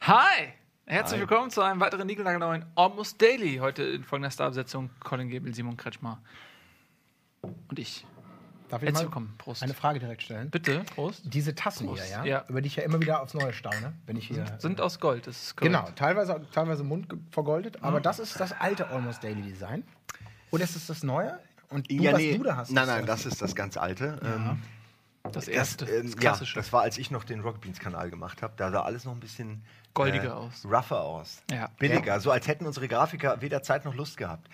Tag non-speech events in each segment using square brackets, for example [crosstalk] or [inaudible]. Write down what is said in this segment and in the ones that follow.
Hi! Herzlich willkommen zu einem weiteren Nigelnagelneuen Almost Daily. Heute in folgender Starbesetzung: Colin Gebel, Simon Kretschmer und ich. Darf ich Herzlich mal willkommen. Prost. eine Frage direkt stellen? Bitte, Prost. Diese Tassen Prost. hier, ja? Ja. über die ich ja immer wieder aufs Neue staune, wenn ich hier. Sind aus Gold. Das ist korrekt. genau, teilweise, teilweise Mund vergoldet, Mhm. aber das ist das alte Almost Daily Design. Oder ist es das neue? Und du, Ja, was nee. du da hast. Nein, nein, ja- das ist das ganz alte. Ähm, Das das, erste, ähm, das ja, klassische. das war, als ich noch den Rocket Beans Kanal gemacht habe. Da sah alles noch ein bisschen Goldiger aus. rougher aus. Ja. Billiger, so als hätten unsere Grafiker weder Zeit noch Lust gehabt.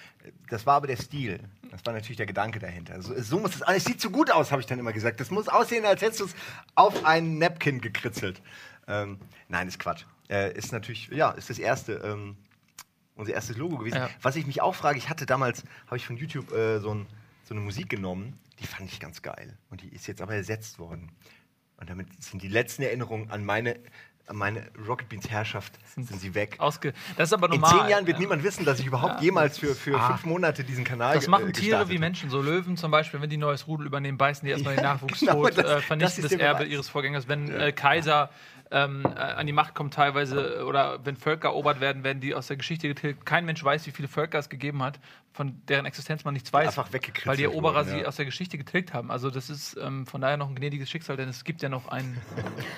Das war aber der Stil. Das war natürlich der Gedanke dahinter. So, so muss es alles. Sieht so gut aus, habe ich dann immer gesagt. Das muss aussehen, als hättest du es auf einen Napkin gekritzelt. Ähm, nein, ist Quatsch. Äh, ist natürlich, ja, ist das erste. Ähm, unser erstes Logo gewesen. Ja. Was ich mich auch frage, ich hatte damals, habe ich von YouTube äh, so, ein, so eine Musik genommen, die fand ich ganz geil. Und die ist jetzt aber ersetzt worden. Und damit sind die letzten Erinnerungen an meine, an meine Rocket Beans Herrschaft sind, sie weg. Ausge das ist aber In normal. zehn Jahren wird ja. niemand wissen, dass ich überhaupt jemals für, für Ah. fünf Monate diesen Kanal Das machen äh, Tiere wie. Menschen, so Löwen zum Beispiel, wenn die neues Rudel übernehmen, beißen die erstmal den [laughs] Nachwuchs Genau, tot, das- äh, das vernichten das der Erbe ihres Vorgängers. Wenn äh, Kaiser ähm, äh, an die Macht kommen teilweise äh, oder wenn Völker erobert werden, werden die aus der Geschichte getilgt. Kein Mensch weiß, wie viele Völker es gegeben hat, von deren Existenz man nichts weiß, Einfach weggekritzelt weil die Eroberer wurden, sie ja. aus der Geschichte getilgt haben. Also das ist ähm, von daher noch ein gnädiges Schicksal, denn es gibt ja noch ein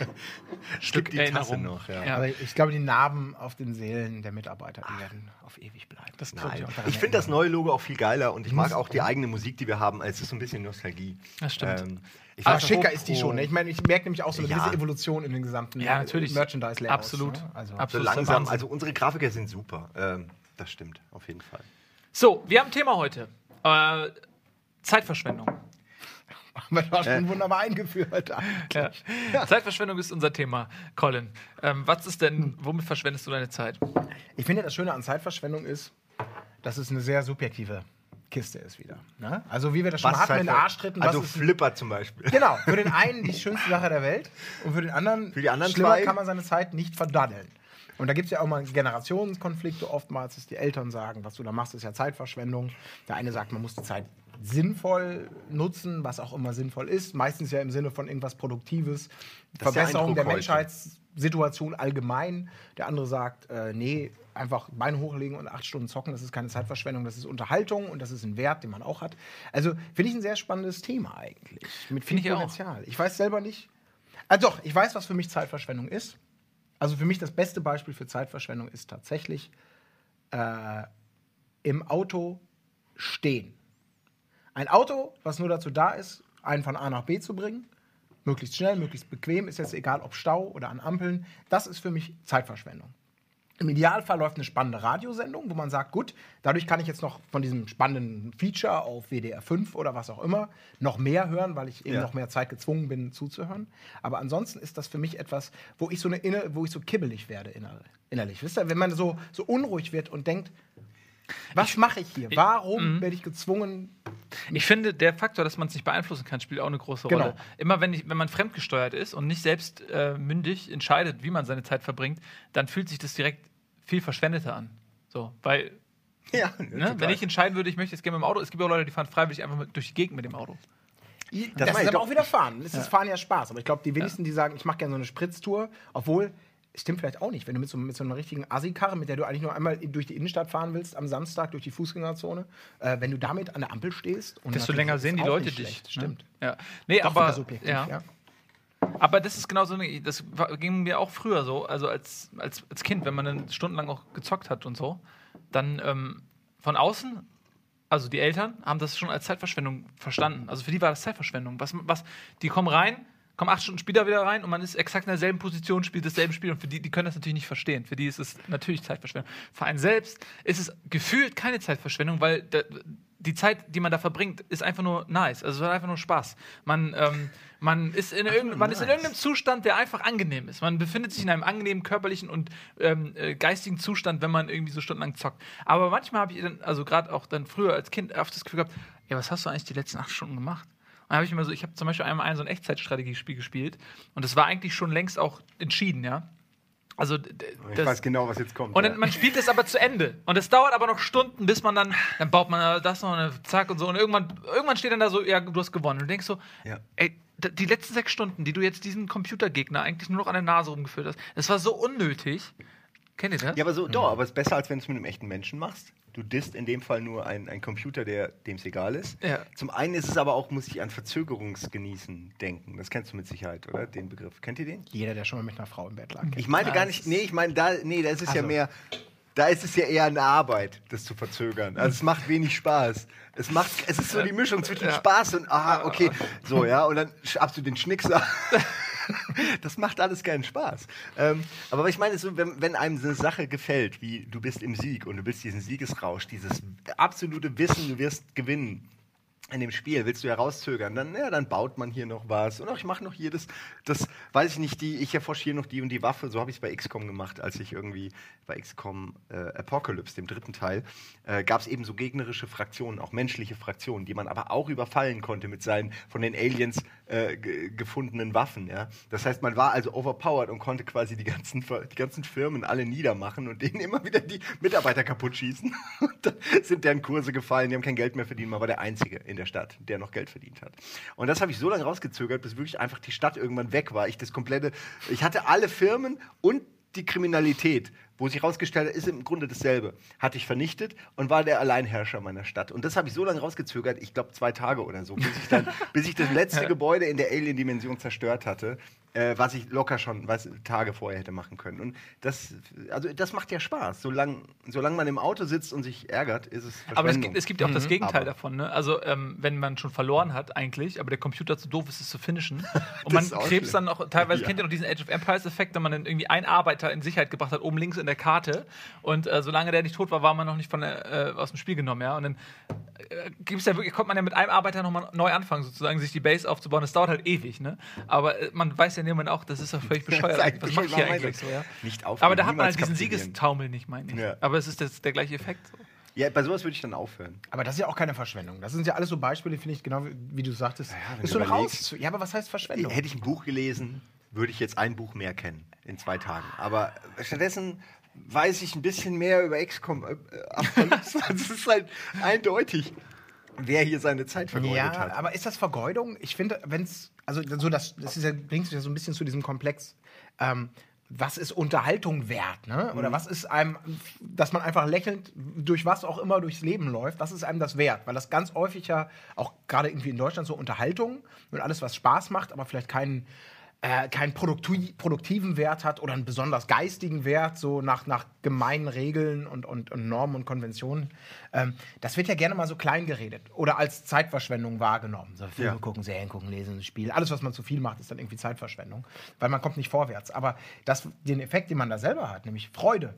[laughs] Stück die Tasse Erinnerung. noch, ja. Aber ich glaube, die Narben auf den Seelen der Mitarbeiter, die werden auf ewig bleiben. Das Nein. ich finde das neue Logo auch viel geiler und ich mag auch die eigene Musik, die wir haben. Es ist so ein bisschen Nostalgie. Das stimmt. Ähm, ich noch, schicker wo- ist die schon. Ne? Ich meine, ich merke nämlich auch so eine Ja. gewisse Evolution in den gesamten Ja, natürlich. merchandise Absolut. Ne? Also, So Absolut. langsam, Wahnsinn. also unsere Grafiker sind super. Ähm, das stimmt, auf jeden Fall. So, wir haben ein Thema heute. Äh, Zeitverschwendung. haben wir doch schon wunderbar eingeführt. Ja. Zeitverschwendung ist unser Thema, Colin. Ähm, was ist denn, womit verschwendest du deine Zeit? Ich finde, das Schöne an Zeitverschwendung ist, dass es eine sehr subjektive Kiste ist wieder. Ne? Also wie wir das schon mal hatten in für- Arschtritten. Also was Flipper zum Beispiel. Genau, für den [laughs] einen die schönste Sache der Welt und für den anderen, Für die anderen schlimmer zwei? kann man seine Zeit nicht verdaddeln. Und da gibt es ja auch mal Generationskonflikte oftmals, dass die Eltern sagen, was du da machst, ist ja Zeitverschwendung. Der eine sagt, man muss die Zeit sinnvoll nutzen, was auch immer sinnvoll ist. Meistens ja im Sinne von irgendwas Produktives, Das der Verbesserung der Eindruck Menschheitssituation allgemein. Der andere sagt, äh, nee, einfach Beine hochlegen und acht Stunden zocken, das ist keine Zeitverschwendung, das ist Unterhaltung und das ist ein Wert, den man auch hat. Also finde ich ein sehr spannendes Thema eigentlich. Mit viel ich auch. Potenzial. Ich weiß selber nicht. Also doch, ich weiß, was für mich Zeitverschwendung ist. Also für mich das beste Beispiel für Zeitverschwendung ist tatsächlich äh, im Auto stehen. Ein Auto, was nur dazu da ist, einen von A nach B zu bringen, möglichst schnell, möglichst bequem, ist jetzt egal, ob Stau oder an Ampeln, das ist für mich Zeitverschwendung. Im Idealfall läuft eine spannende Radiosendung, wo man sagt, gut, dadurch kann ich jetzt noch von diesem spannenden Feature auf WDR 5 oder was auch immer noch mehr hören, weil ich eben Ja. noch mehr Zeit gezwungen bin zuzuhören. Aber ansonsten ist das für mich etwas, wo ich so eine wo ich so kibbelig werde inner, innerlich. Wisst ihr, wenn man so, so unruhig wird und denkt, was mache ich hier? Warum werde ich gezwungen? Ich finde, der Faktor, dass man es nicht beeinflussen kann, spielt auch eine große Genau. Rolle. Immer wenn, ich, wenn man fremdgesteuert ist und nicht selbst äh, mündig entscheidet, wie man seine Zeit verbringt, dann fühlt sich das direkt viel verschwendeter an. So, weil, [laughs] Ja, ne, wenn ich entscheiden würde, ich möchte jetzt gerne mit dem Auto, es gibt ja auch Leute, die fahren freiwillig einfach mit, durch die Gegend mit dem Auto. Das, meine ist ich aber auch wieder Fahren. Es ist Fahren ja Spaß. Aber ich glaube, die wenigsten, die sagen, ich mache gerne so eine Spritztour, obwohl, stimmt vielleicht auch nicht, wenn du mit so, mit so einer richtigen Assi-Karre, mit der du eigentlich nur einmal durch die Innenstadt fahren willst, am Samstag durch die Fußgängerzone, äh, wenn du damit an der Ampel stehst und Desto länger sehen die Leute dich. schlecht, ne? Stimmt. Ja. Nee, Doch aber, ja. ja. aber das ist genau so, das ging mir auch früher so, also als, als, als Kind, wenn man dann stundenlang auch gezockt hat und so, dann ähm, von außen, also die Eltern, haben das schon als Zeitverschwendung verstanden. Also für die war das Zeitverschwendung. Was, was, die kommen rein, kommen acht Stunden später wieder rein und man ist exakt in derselben Position, spielt dasselbe Spiel und für die, die können das natürlich nicht verstehen. Für die ist es natürlich Zeitverschwendung. Für einen selbst ist es gefühlt keine Zeitverschwendung, weil da, die Zeit, die man da verbringt, ist einfach nur nice. Also es hat einfach nur Spaß. Man, ähm, man, ist in irgendein, man ist in nice. irgendeinem Zustand, der einfach angenehm ist. Man befindet sich in einem angenehmen körperlichen und ähm, äh, geistigen Zustand, wenn man irgendwie so stundenlang zockt. Aber manchmal habe ich dann, also gerade auch dann früher als Kind, oft das Gefühl gehabt, ja, was hast du eigentlich die letzten acht Stunden gemacht? Und dann habe ich immer so, ich habe zum Beispiel einmal ein so ein Echtzeitstrategiespiel gespielt und das war eigentlich schon längst auch entschieden, ja. Also, Ich das, weiß genau, was jetzt kommt. und ja. dann, man spielt es aber zu Ende. Und es dauert aber noch Stunden, bis man dann, dann baut man das noch und zack und so. Und irgendwann, irgendwann steht dann da so, ja, du hast gewonnen. Und du denkst so, Ja. ey, die letzten sechs Stunden, die du jetzt diesem Computergegner eigentlich nur noch an der Nase rumgeführt hast, das war so unnötig. Kennt ihr das? Ja, aber so, doch, aber es ist besser, als wenn du es mit einem echten Menschen machst. Du disst in dem Fall nur ein, ein Computer, der dem es egal ist. Ja. Zum einen ist es aber auch, muss ich an Verzögerungsgenießen denken. Das kennst du mit Sicherheit, oder? Den Begriff. Kennt ihr den? Jeder, der schon mal mit einer Frau im Bett lag. Ich meine gar das nicht, nee, ich meine, da, nee, da ist es ja Also. mehr, da ist es ja eher eine Arbeit, das zu verzögern. Also es macht wenig Spaß. Es macht, es ist so die Mischung zwischen Ja. Spaß und, ah, okay, so, ja, und dann schabst du den Schnickser. [laughs] [laughs] Das macht alles keinen Spaß. Ähm, aber ich meine, so, wenn, wenn einem eine Sache gefällt, wie du bist im Sieg und du bist diesen Siegesrausch, dieses absolute Wissen, du wirst gewinnen in dem Spiel, willst du herauszögern, dann, ja, dann baut man hier noch was. Und auch ich mache noch hier das, das, weiß ich nicht, die, ich erforsche hier noch die und die Waffe. So habe ich es bei XCOM gemacht, als ich irgendwie bei XCOM äh, Apocalypse, dem dritten Teil, äh, gab es eben so gegnerische Fraktionen, auch menschliche Fraktionen, die man aber auch überfallen konnte mit seinen von den Aliens äh, ge- gefundenen Waffen. Ja? Das heißt, man war also overpowered und konnte quasi die ganzen, die ganzen Firmen alle niedermachen und denen immer wieder die Mitarbeiter kaputt schießen. [laughs] Und dann sind deren Kurse gefallen, die haben kein Geld mehr verdient, man war der Einzige in der Stadt, der noch Geld verdient hat. Und das habe ich so lange rausgezögert, bis wirklich einfach die Stadt irgendwann weg war. Ich das komplette, ich hatte alle Firmen und die Kriminalität, wo sich herausgestellt hat, ist im Grunde dasselbe, hatte ich vernichtet und war der Alleinherrscher meiner Stadt. Und das habe ich so lange rausgezögert, ich glaube zwei Tage oder so, bis ich dann, [laughs] bis ich das letzte Gebäude in der Alien-Dimension zerstört hatte, äh, was ich locker schon weiß, Tage vorher hätte machen können. Und das, also das macht ja Spaß. Solange solang man im Auto sitzt und sich ärgert, ist es Aber es gibt, es gibt ja auch das Gegenteil Aber- davon. Ne? Also, ähm, wenn man schon verloren hat, eigentlich, aber der Computer zu doof ist, es zu finishen. [laughs] Und man krebst schlimm. dann auch, teilweise [laughs] Ja. kennt ihr noch diesen Age of Empires-Effekt, wenn man dann irgendwie einen Arbeiter in Sicherheit gebracht hat, oben links in der Karte. Und äh, solange der nicht tot war, war man noch nicht von äh, aus dem Spiel genommen. Ja? Und dann äh, gibt's ja wirklich, konnte man ja mit einem Arbeiter nochmal neu anfangen, sozusagen, sich die Base aufzubauen. Das dauert halt ewig. Ne? Aber äh, man weiß ja niemand auch, das ist doch völlig [laughs] bescheuert. Was mache ich hier eigentlich so? Ja? Nicht aufgeben, Aber da hat man halt diesen. Siegestaumel nicht, meine ich. Ja. Aber es ist das, der gleiche Effekt. So. Ja, bei sowas würde ich dann aufhören. Aber das ist ja auch keine Verschwendung. Das sind ja alles so Beispiele, finde ich, genau wie, wie du sagtest. Ja, ist du so raus. Ja, aber was heißt Verschwendung? Hätte ich ein Buch gelesen, würde ich jetzt ein Buch mehr kennen in zwei Tagen. Aber stattdessen weiß ich ein bisschen mehr über XCOM. Äh, [laughs] das ist halt eindeutig, wer hier seine Zeit vergeudet Ja, hat. aber ist das Vergeudung? Ich finde, wenn es, also so das, das ist ja, bringt sich ja so ein bisschen zu diesem Komplex. Ähm, was ist Unterhaltung wert, ne? Mhm. Oder was ist einem, dass man einfach lächelnd durch was auch immer durchs Leben läuft, was ist einem das wert? Weil das ganz häufig ja auch gerade irgendwie in Deutschland so Unterhaltung und alles, was Spaß macht, aber vielleicht keinen äh, keinen produkti produktiven Wert hat oder einen besonders geistigen Wert, so nach, nach gemeinen Regeln und, und, und Normen und Konventionen. Ähm, das wird ja gerne mal so klein geredet oder als Zeitverschwendung wahrgenommen. So Filme Ja. gucken, Serien gucken, lesen, spielen. Alles, was man zu viel macht, ist dann irgendwie Zeitverschwendung, weil man kommt nicht vorwärts. Aber das, den Effekt, den man da selber hat, nämlich Freude,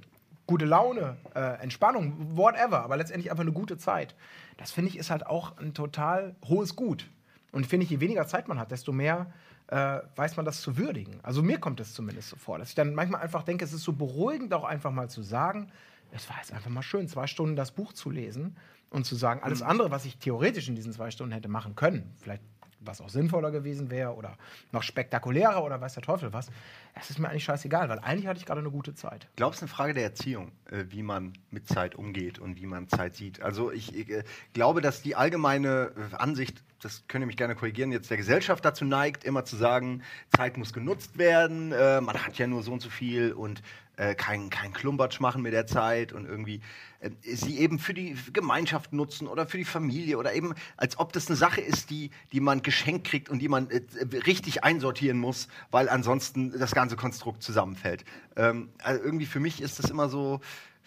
gute Laune, äh, Entspannung, whatever, aber letztendlich einfach eine gute Zeit, das finde ich ist halt auch ein total hohes Gut. Und finde ich, je weniger Zeit man hat, desto mehr äh, weiß man das zu würdigen. Also mir kommt es zumindest so vor, dass ich dann manchmal einfach denke, es ist so beruhigend, auch einfach mal zu sagen, es war jetzt einfach mal schön, zwei Stunden das Buch zu lesen und zu sagen, alles andere, was ich theoretisch in diesen zwei Stunden hätte machen können, vielleicht was auch sinnvoller gewesen wäre oder noch spektakulärer oder weiß der Teufel was, das ist mir eigentlich scheißegal, weil eigentlich hatte ich gerade eine gute Zeit. Glaubst du, eine Frage der Erziehung, äh, wie man mit Zeit umgeht und wie man Zeit sieht? Also ich, ich äh, glaube, dass die allgemeine äh, Ansicht, das könnt ihr mich gerne korrigieren, jetzt der Gesellschaft dazu neigt, immer zu sagen, Zeit muss genutzt werden, man hat ja nur so und so viel und äh, kein, Klumbatsch machen mit der Zeit und irgendwie äh, sie eben für die Gemeinschaft nutzen oder für die Familie oder eben als ob das eine Sache ist, die, die man geschenkt kriegt und die man äh, richtig einsortieren muss, weil ansonsten das ganze Konstrukt zusammenfällt. Ähm, also irgendwie für mich ist das immer so,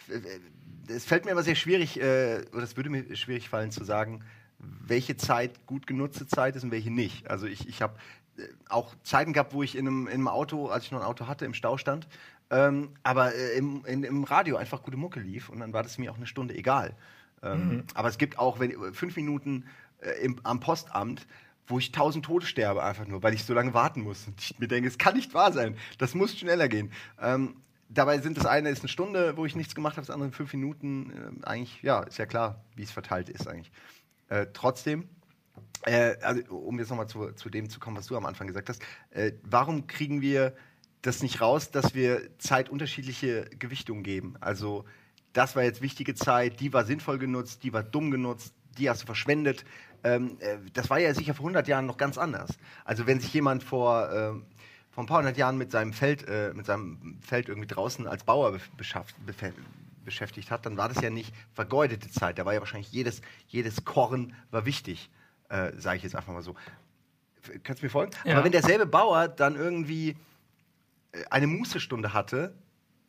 äh, es fällt mir immer sehr schwierig, äh, oder es würde mir schwierig fallen zu sagen, welche Zeit gut genutzte Zeit ist und welche nicht. Also ich, ich habe äh, auch Zeiten gehabt, wo ich in einem, in einem Auto, als ich noch ein Auto hatte, im Stau stand, ähm, aber äh, im, in, im Radio einfach gute Mucke lief und dann war das mir auch eine Stunde egal. Ähm, Aber es gibt auch wenn, äh, fünf Minuten äh, im, am Postamt, wo ich tausend Tote sterbe, einfach nur, weil ich so lange warten muss. Und ich mir denke, es kann nicht wahr sein. Das muss schneller gehen. Ähm, dabei sind das eine ist eine Stunde, wo ich nichts gemacht habe, das andere fünf Minuten. Ähm, eigentlich, ja, ist ja klar, wie es verteilt ist eigentlich. Äh, trotzdem, äh, also, um jetzt nochmal zu, zu dem zu kommen, was du am Anfang gesagt hast, äh, warum kriegen wir das nicht raus, dass wir Zeit unterschiedliche Gewichtungen geben. Also das war jetzt wichtige Zeit, die war sinnvoll genutzt, die war dumm genutzt, die hast du verschwendet. Ähm, äh, das war ja sicher vor 100 Jahren noch ganz anders. Also wenn sich jemand vor, ähm, vor ein paar hundert Jahren mit seinem Feld, äh, mit seinem Feld irgendwie draußen als Bauer be beschäftigt hat, dann war das ja nicht vergeudete Zeit. Da war ja wahrscheinlich jedes, jedes Korn war wichtig, äh, sage ich jetzt einfach mal so. Kannst du mir folgen? Ja. Aber wenn derselbe Bauer dann irgendwie äh, eine Mußestunde hatte,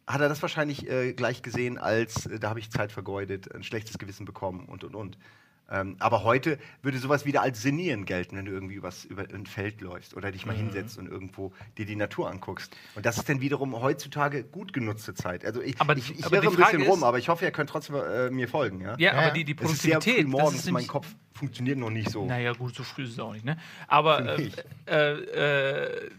hat er das wahrscheinlich äh, gleich gesehen, als äh, da habe ich Zeit vergeudet, ein schlechtes Gewissen bekommen und und und. Ähm, aber heute würde sowas wieder als Senieren gelten, wenn du irgendwie übers, über ein Feld läufst oder dich mal hinsetzt und irgendwo dir die Natur anguckst. Und das ist dann wiederum heutzutage gut genutzte Zeit. Also ich, Aber- ich, ich aber irre ein bisschen Frage rum, ist- aber ich hoffe, ihr könnt trotzdem äh, mir folgen. Ja? Ja, Ja, aber die, die Es ist sehr Produktivität. früh morgens, das ist mein Kopf funktioniert noch nicht so. Naja, gut, so früh ist es auch nicht, ne? Aber äh, äh, äh,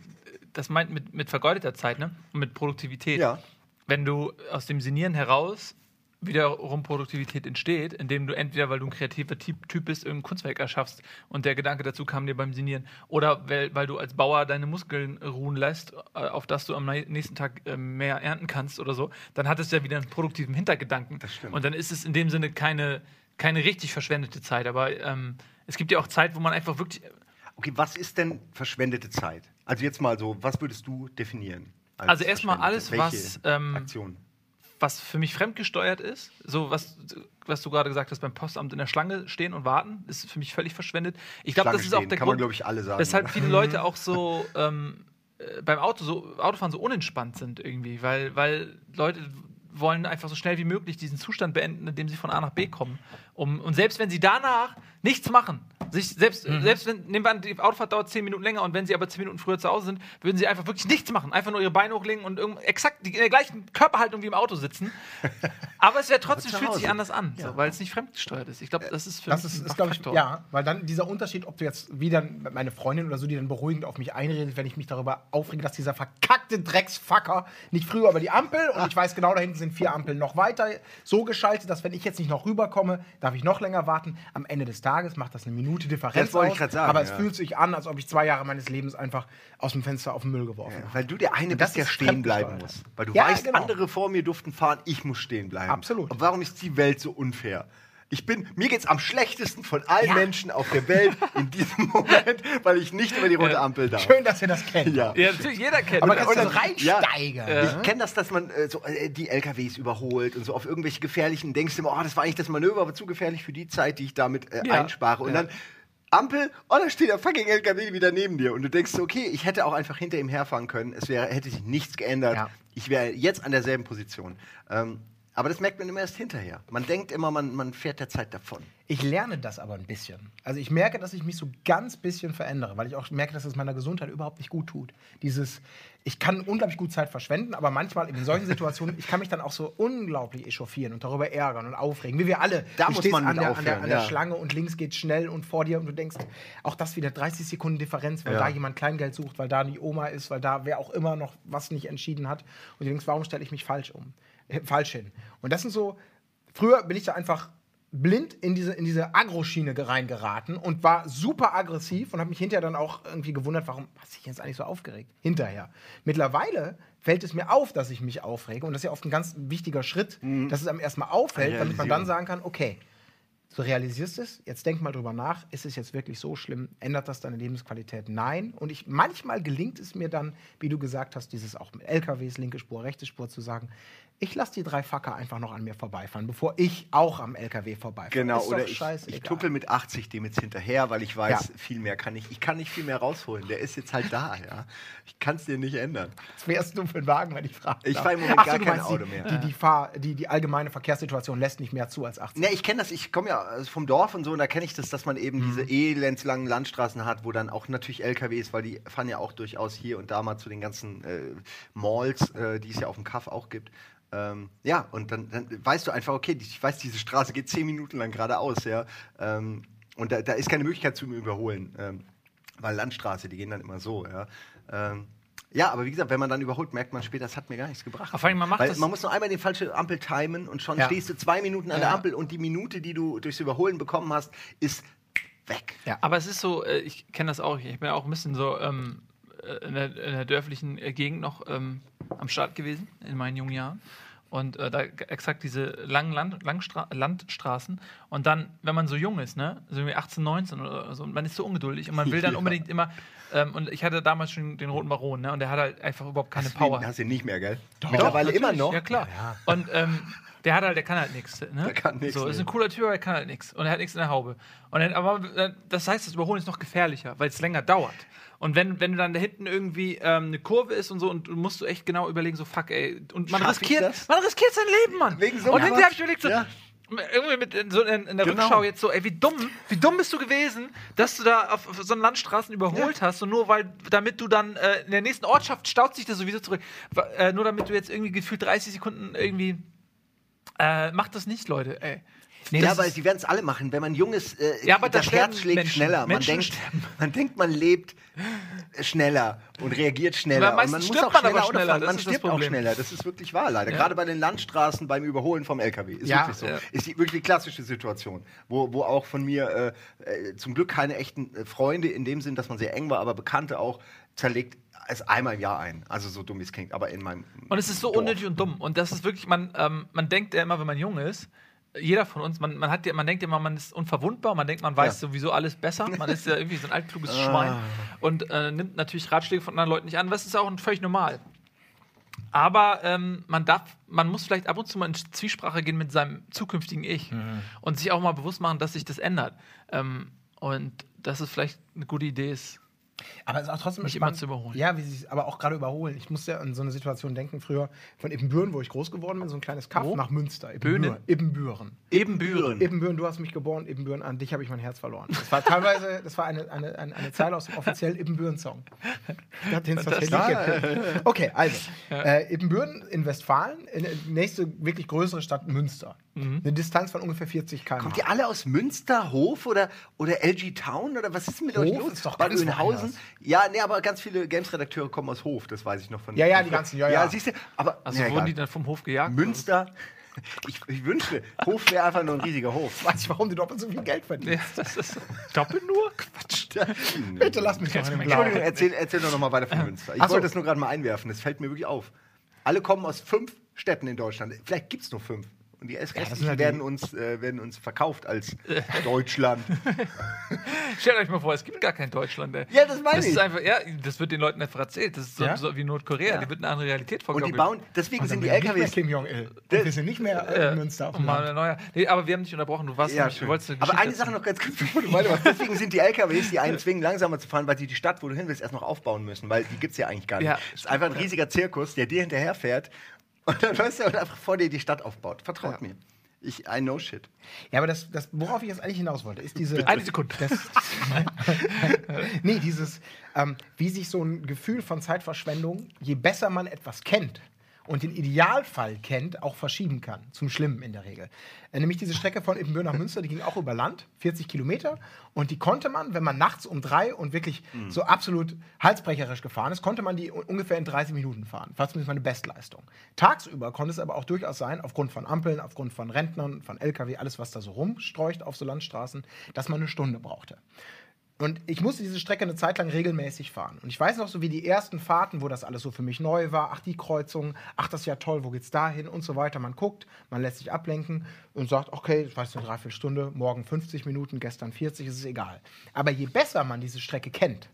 das meint mit, mit vergeudeter Zeit, ne? Und mit Produktivität. Ja. Wenn du aus dem Sinieren heraus wiederum Produktivität entsteht, indem du entweder, weil du ein kreativer Typ, typ bist, irgendein Kunstwerk erschaffst und der Gedanke dazu kam dir beim Sinieren, oder weil, weil du als Bauer deine Muskeln ruhen lässt, äh, auf dass du am nächsten Tag äh, mehr ernten kannst oder so, dann hat es ja wieder einen produktiven Hintergedanken. Das stimmt. Und dann ist es in dem Sinne keine, keine richtig verschwendete Zeit. Aber ähm, es gibt ja auch Zeit, wo man einfach wirklich. Okay, was ist denn verschwendete Zeit? Also jetzt mal so, was würdest du definieren? als Also erstmal alles, was, ähm, Aktion? was für mich fremdgesteuert ist, so was, was du gerade gesagt hast, beim Postamt in der Schlange stehen und warten, ist für mich völlig verschwendet. Ich glaube, das ist auch stehen, der kann man, Grund, glaube ich, alle sagen. weshalb oder? viele [laughs] Leute auch so ähm, äh, beim Auto so Autofahren so unentspannt sind irgendwie, weil, weil Leute wollen einfach so schnell wie möglich diesen Zustand beenden, in dem sie von A nach B kommen. Um, und selbst wenn sie danach nichts machen, sich selbst, Mhm. selbst wenn, nehmen wir an, die Autofahrt dauert 10 Minuten länger und wenn sie aber 10 Minuten früher zu Hause sind, würden sie einfach wirklich nichts machen. Einfach nur ihre Beine hochlegen und exakt in der gleichen Körperhaltung wie im Auto sitzen. [laughs] Aber es wäre trotzdem, fühlt sich anders an, so, weil es nicht fremdgesteuert ist. Ich glaube, das ist für Das mich ist, ist glaube ich, ja, weil dann dieser Unterschied, ob du jetzt wieder meine Freundin oder so, die dann beruhigend auf mich einredet, wenn ich mich darüber aufrege, dass dieser verkackte Drecksfucker nicht früher über die Ampel und ich weiß genau, da hinten sind vier Ampeln noch weiter so geschaltet, dass wenn ich jetzt nicht noch rüberkomme, darf ich noch länger warten. Am Ende des Tages macht das eine Minute Differenz Das wollte ich aus, grad sagen, aber es ja. fühlt sich an, als ob ich zwei Jahre meines Lebens einfach aus dem Fenster auf den Müll geworfen habe. Weil du der eine bist, der stehen bleiben muss. Weil du Ja, weißt, genau. andere vor mir durften fahren, ich muss stehen bleiben. Absolut. Und warum ist die Welt so unfair? Ich bin, mir geht's am schlechtesten von allen Ja. Menschen auf der Welt in diesem [laughs] Moment, weil ich nicht über die rote Ampel darf. Schön, dass ihr das kennt. Ja. Ja, natürlich, jeder kennt Aber das. kannst du so dann- ja. reinsteigern? Ich kenne das, dass man äh, so, äh, die LKWs überholt und so auf irgendwelche gefährlichen, denkst du immer, oh, das war eigentlich das Manöver, aber zu gefährlich für die Zeit, die ich damit äh, Ja. einspare. Und Ja. dann Ampel, oh, da steht der fucking LKW wieder neben dir. Und du denkst, so, okay, ich hätte auch einfach hinter ihm herfahren können. Es wäre, hätte sich nichts geändert. Ja. Ich wäre jetzt an derselben Position. Ähm, aber das merkt man immer erst hinterher. Man denkt immer, man, man fährt der Zeit davon. Ich lerne das aber ein bisschen. Also ich merke, dass ich mich so ganz bisschen verändere, weil ich auch merke, dass es meiner Gesundheit überhaupt nicht gut tut. Dieses, ich kann unglaublich gut Zeit verschwenden, aber manchmal in solchen Situationen, ich kann mich dann auch so unglaublich echauffieren und darüber ärgern und aufregen, wie wir alle. Da du muss man an der, an der, aufhören, an der ja. Schlange und links geht schnell und vor dir und du denkst, auch das wieder 30 Sekunden Differenz, weil Ja. da jemand Kleingeld sucht, weil da die Oma ist, weil da wer auch immer noch was nicht entschieden hat. Und du denkst, warum stelle ich mich falsch um? Äh, falsch hin. Und das sind so, früher bin ich da einfach blind in diese, in diese Agro-Schiene reingeraten und war super aggressiv und habe mich hinterher dann auch irgendwie gewundert, warum hat sich jetzt eigentlich so aufgeregt? Hinterher. Mittlerweile fällt es mir auf, dass ich mich aufrege und das ist ja oft ein ganz wichtiger Schritt, dass es einem erstmal auffällt, damit man dann sagen kann, okay, du realisierst es, jetzt denk mal drüber nach, ist es jetzt wirklich so schlimm? Ändert das deine Lebensqualität? Nein. Und ich, manchmal gelingt es mir dann, wie du gesagt hast, dieses auch mit LKWs, linke Spur, rechte Spur zu sagen, ich lasse die drei Facker einfach noch an mir vorbeifahren, bevor ich auch am LKW vorbeifahre. Genau, Ist oder ich, ich tuppel mit 80 dem jetzt hinterher, weil ich weiß, Ja. viel mehr kann ich. Ich kann nicht viel mehr rausholen. Der ist jetzt halt da, ja. Ich kann es dir nicht ändern. Was wärst du für einen Wagen, wenn ich frage? Ich fahre im Moment Ach so, gar du kein meinst, Auto mehr. Die, die, die, die allgemeine Verkehrssituation lässt nicht mehr zu als 80. Ne, ich kenne das, ich komme ja also vom Dorf und so, und da kenne ich das, dass man eben diese elendslangen Landstraßen hat, wo dann auch natürlich LKWs, weil die fahren ja auch durchaus hier und da mal zu den ganzen äh, Malls, äh, die es ja auf dem Kaff auch gibt. Ähm, ja, und dann, dann weißt du einfach, okay, ich weiß, diese Straße geht zehn Minuten lang geradeaus, ja. Ähm, und da, da ist keine Möglichkeit zu überholen. Ähm, weil Landstraße, die gehen dann immer so, ja. Ähm, ja, aber wie gesagt, wenn man dann überholt, merkt man später, das hat mir gar nichts gebracht. Vor allem, man macht Weil das- man muss nur einmal die falsche Ampel timen und schon Ja. stehst du zwei Minuten an der Ja. Ampel und die Minute, die du durchs Überholen bekommen hast, ist weg. Ja. Aber es ist so, äh, ich kenne das auch, ich bin auch ein bisschen so ähm, äh, in, der, in der dörflichen äh, Gegend noch ähm, am Start gewesen, in meinen jungen Jahren. Und äh, da exakt diese langen Land, Langstra Landstraßen. Und dann, wenn man so jung ist, ne, so irgendwie 18, 19 oder so, und man ist so ungeduldig und man will dann [laughs] Ja. unbedingt immer. Ähm, und ich hatte damals schon den roten Baron, ne, und der hat halt einfach überhaupt keine Hast Power. Hast du ihn nicht mehr, gell? Doch, Mittlerweile immer noch. Ja, klar. Und ähm, der hat halt, der kann halt nichts. Ne? Der kann nix, So, ist ein cooler Typ, aber er kann halt nichts. Und er hat nichts in der Haube. Und dann, aber äh, das heißt, das Überholen ist noch gefährlicher, weil es länger dauert. Und wenn, wenn du dann da hinten irgendwie ähm, eine Kurve ist und so, und du musst du echt genau überlegen, so fuck, ey. Und man Schaff riskiert, man riskiert sein Leben, Mann. Wegen so und hinterher hab Quatsch. ich überlegt, so, Ja. irgendwie mit in, so in, in der Genau. Rückschau jetzt so, ey, wie dumm, wie dumm bist du gewesen, dass du da auf, auf so einen Landstraßen überholt hast und nur weil, damit du dann äh, in der nächsten Ortschaft staut sich das sowieso zurück, äh, nur damit du jetzt irgendwie gefühlt 30 Sekunden irgendwie, äh, macht das nicht, Leute, ey. Nee, ja, aber sie werden es alle machen. Wenn man jung ist, äh, Ja, aber da das Herz schlägt Menschen. schneller. Man Menschen denkt, sterben. [laughs] man denkt, man lebt äh, schneller und reagiert schneller. Aber und man muss stirbt auch man schneller fahren. Man stirbt auch schneller. Das ist wirklich wahr, leider. Ja. Gerade bei den Landstraßen beim Überholen vom LKW. Ist Ja. wirklich so. Ja. Ist die, wirklich die klassische Situation, wo, wo auch von mir äh, äh, zum Glück keine echten äh, Freunde in dem Sinn, dass man sehr eng war, aber Bekannte auch zerlegt es einmal im Jahr ein. Also so dumm wie es klingt, aber in meinem Und es ist so Dorf. unnötig und dumm. Und das ist wirklich, man, ähm, man denkt ja immer, wenn man jung ist, jeder von uns, man, man, hat ja, man denkt immer, man ist unverwundbar, man denkt, man weiß Ja. sowieso alles besser. Man ist ja irgendwie so ein [laughs] altkluges Ah. Schwein und äh, nimmt natürlich Ratschläge von anderen Leuten nicht an, was ist auch völlig normal. Aber ähm, man darf, man muss vielleicht ab und zu mal in Zwiesprache gehen mit seinem zukünftigen Ich Mhm. und sich auch mal bewusst machen, dass sich das ändert. Ähm, und dass es vielleicht eine gute Idee ist. Aber es ist auch trotzdem Nicht spannend. immer zu überholen. Ja, wie sie aber auch gerade überholen. Ich musste ja an so eine Situation denken, früher von Ibbenbüren, wo ich groß geworden bin, so ein kleines Kaff Wo? nach Münster. Böhne? Ibbenbüren. Ebenbüren. Ibbenbüren, du hast mich geboren, Ibbenbüren, an dich habe ich mein Herz verloren. Das war teilweise, [laughs] das war eine, eine, eine, eine Zeile aus dem offiziellen gibt. Okay, also, äh, Ibbenbüren in Westfalen, in, in nächste wirklich größere Stadt Münster. Eine Distanz von ungefähr 40 km. Kommt ihr alle aus Münster, Hof oder, oder LG Town? Oder was ist denn mit euch Hof los? ist doch Bad ganz Oeynhausen? Ja, nee, aber ganz viele Games-Redakteure kommen aus Hof, das weiß ich noch von. Ja, ja, die ganzen, ja, ja. siehst du, aber. Also ja, wurden egal. die dann vom Hof gejagt? Münster. [laughs] Ich, ich wünschte, Hof wäre einfach nur ein riesiger Hof. weiß ich, warum du doppelt so viel Geld Ja, verdienst. das ist doppelt nur? Quatsch. [laughs] Bitte lass mich doch in dem Entschuldigung, erzähl, erzähl doch noch mal weiter von Münster. Ich Ach so. wollte das nur gerade mal einwerfen, das fällt mir wirklich auf. Alle kommen aus fünf Städten in Deutschland. Vielleicht gibt es nur fünf. Und die restlichen sind halt werden, uns, äh, werden uns verkauft als Deutschland. [laughs] Stellt euch mal vor, es gibt gar kein Deutschland. Ey. Ja, das meine das ich. Ist einfach, ja, das wird den Leuten einfach erzählt. Das ist so, Ja? so wie Nordkorea. Ja. Die wird eine andere Realität Und die bauen, deswegen sind die nicht LKWs. Kim Jong-il. Und wir sind nicht mehr äh, in Münster auf dem Land. Nee, aber wir haben dich unterbrochen. Du warst Ja, du schön. wolltest eine Aber eine Sache noch ganz kurz. Deswegen sind die LKWs, die einen [laughs] zwingen, langsamer zu fahren, weil sie die Stadt, wo du hin willst, erst noch aufbauen müssen, weil die gibt es ja eigentlich gar nicht. Ja, Es ist einfach ein riesiger Zirkus, der dir hinterherfährt und dann weißt du, und einfach vor dir die Stadt aufbaut. Vertraut Ja. mir. Ich, I know shit. Ja, aber das, das, worauf ich jetzt eigentlich hinaus wollte, ist diese. Eine Sekunde. Das, [laughs] nee, dieses, ähm, wie sich so ein Gefühl von Zeitverschwendung, je besser man etwas kennt und den Idealfall kennt, auch verschieben kann. Zum Schlimmen in der Regel. Äh, nämlich diese Strecke von Ippenbüren nach Münster, die ging auch über Land, 40 Kilometer. Und die konnte man, wenn man nachts um drei und wirklich so absolut halsbrecherisch gefahren ist, konnte man die un- ungefähr in 30 Minuten fahren. War zumindest meine Bestleistung. Tagsüber konnte es aber auch durchaus sein, aufgrund von Ampeln, aufgrund von Rentnern, von LKW, alles, was da so rumstreucht auf so Landstraßen, dass man eine Stunde brauchte. Und ich musste diese Strecke eine Zeit lang regelmäßig fahren. Und ich weiß noch so wie die ersten Fahrten, wo das alles so für mich neu war. Ach, die Kreuzung, ach, das ist ja toll, wo geht's da hin und so weiter. Man guckt, man lässt sich ablenken und sagt, okay, das war jetzt eine Dreiviertelstunde, morgen 50 Minuten, gestern 40, ist es egal. Aber je besser man diese Strecke kennt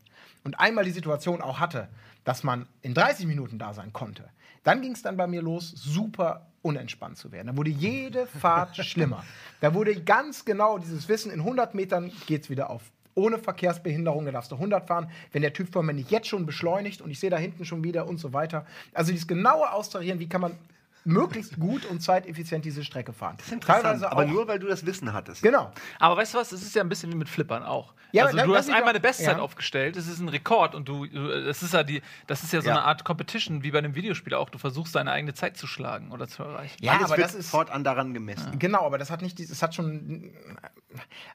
und einmal die Situation auch hatte, dass man in 30 Minuten da sein konnte, dann ging es dann bei mir los, super unentspannt zu werden. Da wurde jede Fahrt [laughs] schlimmer. Da wurde ganz genau dieses Wissen, in 100 Metern geht's wieder auf ohne Verkehrsbehinderung, da darfst du 100 fahren. Wenn der Typ vor mir nicht jetzt schon beschleunigt und ich sehe da hinten schon wieder und so weiter. Also dieses genaue Austarieren, wie kann man möglichst gut und zeiteffizient diese Strecke fahren. Interessant, aber auch- nur, weil du das Wissen hattest. Genau. Aber weißt du was? Es ist ja ein bisschen wie mit Flippern auch. Ja, also aber du hast das ist einmal eine Bestzeit ja. aufgestellt. Das ist ein Rekord und du, das ist ja die, das ist ja so Ja. eine Art Competition wie bei einem Videospiel auch. Du versuchst deine eigene Zeit zu schlagen oder zu erreichen. Ja, Alles aber wird das ist fortan daran gemessen. Genau, aber das hat nicht, es hat schon,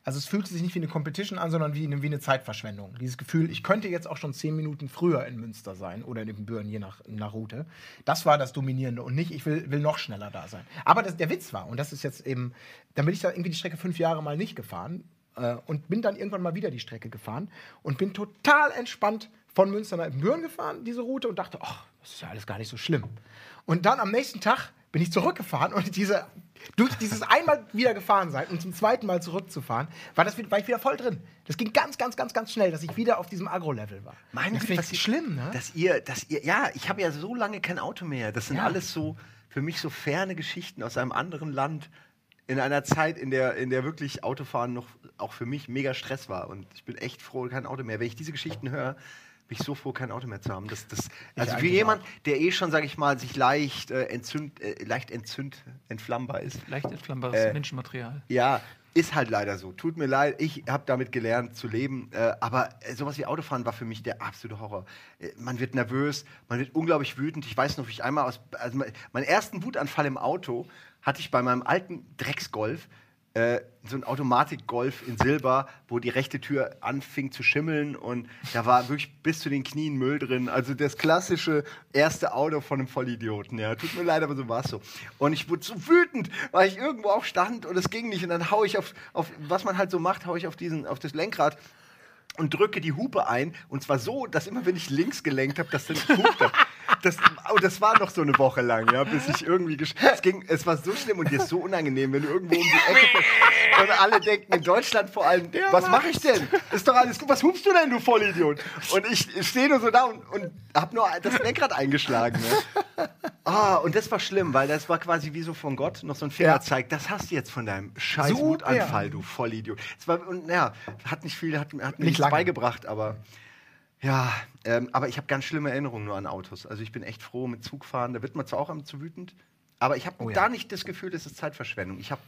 also es fühlte sich nicht wie eine Competition an, sondern wie eine, wie eine Zeitverschwendung. Dieses Gefühl, ich könnte jetzt auch schon zehn Minuten früher in Münster sein oder in Ibbenbüren, je nach, nach Route. Das war das Dominierende und nicht, ich will, will noch schneller da sein. Aber das, der Witz war, und das ist jetzt eben, dann bin ich da irgendwie die Strecke fünf Jahre mal nicht gefahren äh, und bin dann irgendwann mal wieder die Strecke gefahren und bin total entspannt von Münster nach Büren gefahren, diese Route, und dachte, ach, das ist ja alles gar nicht so schlimm. Und dann am nächsten Tag bin ich zurückgefahren und diese, durch dieses einmal wieder gefahren sein und zum zweiten Mal zurückzufahren, war, das, war ich wieder voll drin. Das ging ganz, ganz, ganz, ganz schnell, dass ich wieder auf diesem Agro-Level war. Meine das Güte, ich ihr- schlimm, ne? Dass ihr, dass ihr, ja, ich habe ja so lange kein Auto mehr. Das sind Ja. alles so für mich so ferne Geschichten aus einem anderen Land. In einer Zeit, in der, in der wirklich Autofahren noch auch für mich mega Stress war. Und ich bin echt froh, kein Auto mehr. Wenn ich diese Geschichten höre, bin ich so froh, kein Auto mehr zu haben. Das, das, also für jemand, der eh schon, sage ich mal, sich leicht äh, entzünd, äh, leicht entzünd, entflammbar ist, Leicht entflammbares Äh, Menschenmaterial. ja, ist halt leider so. Tut mir leid, ich habe damit gelernt zu leben. Äh, aber äh, sowas wie Autofahren war für mich der absolute Horror. Äh, man wird nervös, man wird unglaublich wütend. Ich weiß noch, wie ich einmal aus. Also mein- meinen ersten Wutanfall im Auto hatte ich bei meinem alten Drecksgolf. Äh, so ein Automatik-Golf in Silber, wo die rechte Tür anfing zu schimmeln und da war wirklich bis zu den Knien Müll drin. Also das klassische erste Auto von einem Vollidioten. Ja, tut mir leid, aber so war es so. Und ich wurde so wütend, weil ich irgendwo auch stand und es ging nicht. Und dann hau ich auf, auf was man halt so macht, hau ich auf, diesen, auf das Lenkrad und drücke die Hupe ein. Und zwar so, dass immer, wenn ich links gelenkt habe, das dann hupt. [laughs] Das, oh, das war noch so eine Woche lang, ja, bis ich irgendwie. Es, ging, es war so schlimm und dir ist so unangenehm, wenn du irgendwo um die Ecke fährst und alle denken, in Deutschland vor allem, was mache ich denn? Ist doch alles gut, was hupst du denn, du Vollidiot? Und ich stehe nur so da und, und habe nur das Lenkrad eingeschlagen. Ne? Ah, und das war schlimm, weil das war quasi wie so von Gott noch so ein Fingerzeig. Das hast du jetzt von deinem scheiß Super. Wutanfall, du Vollidiot. Es war, und, ja, hat nicht viel, hat, hat mir Nicht nichts lange. beigebracht, aber ja, ähm, aber ich habe ganz schlimme Erinnerungen nur an Autos. Also ich bin echt froh mit Zugfahren. Da wird man zwar auch am zu wütend, aber ich habe Oh ja. da nicht das Gefühl, das ist Zeitverschwendung. Ich habe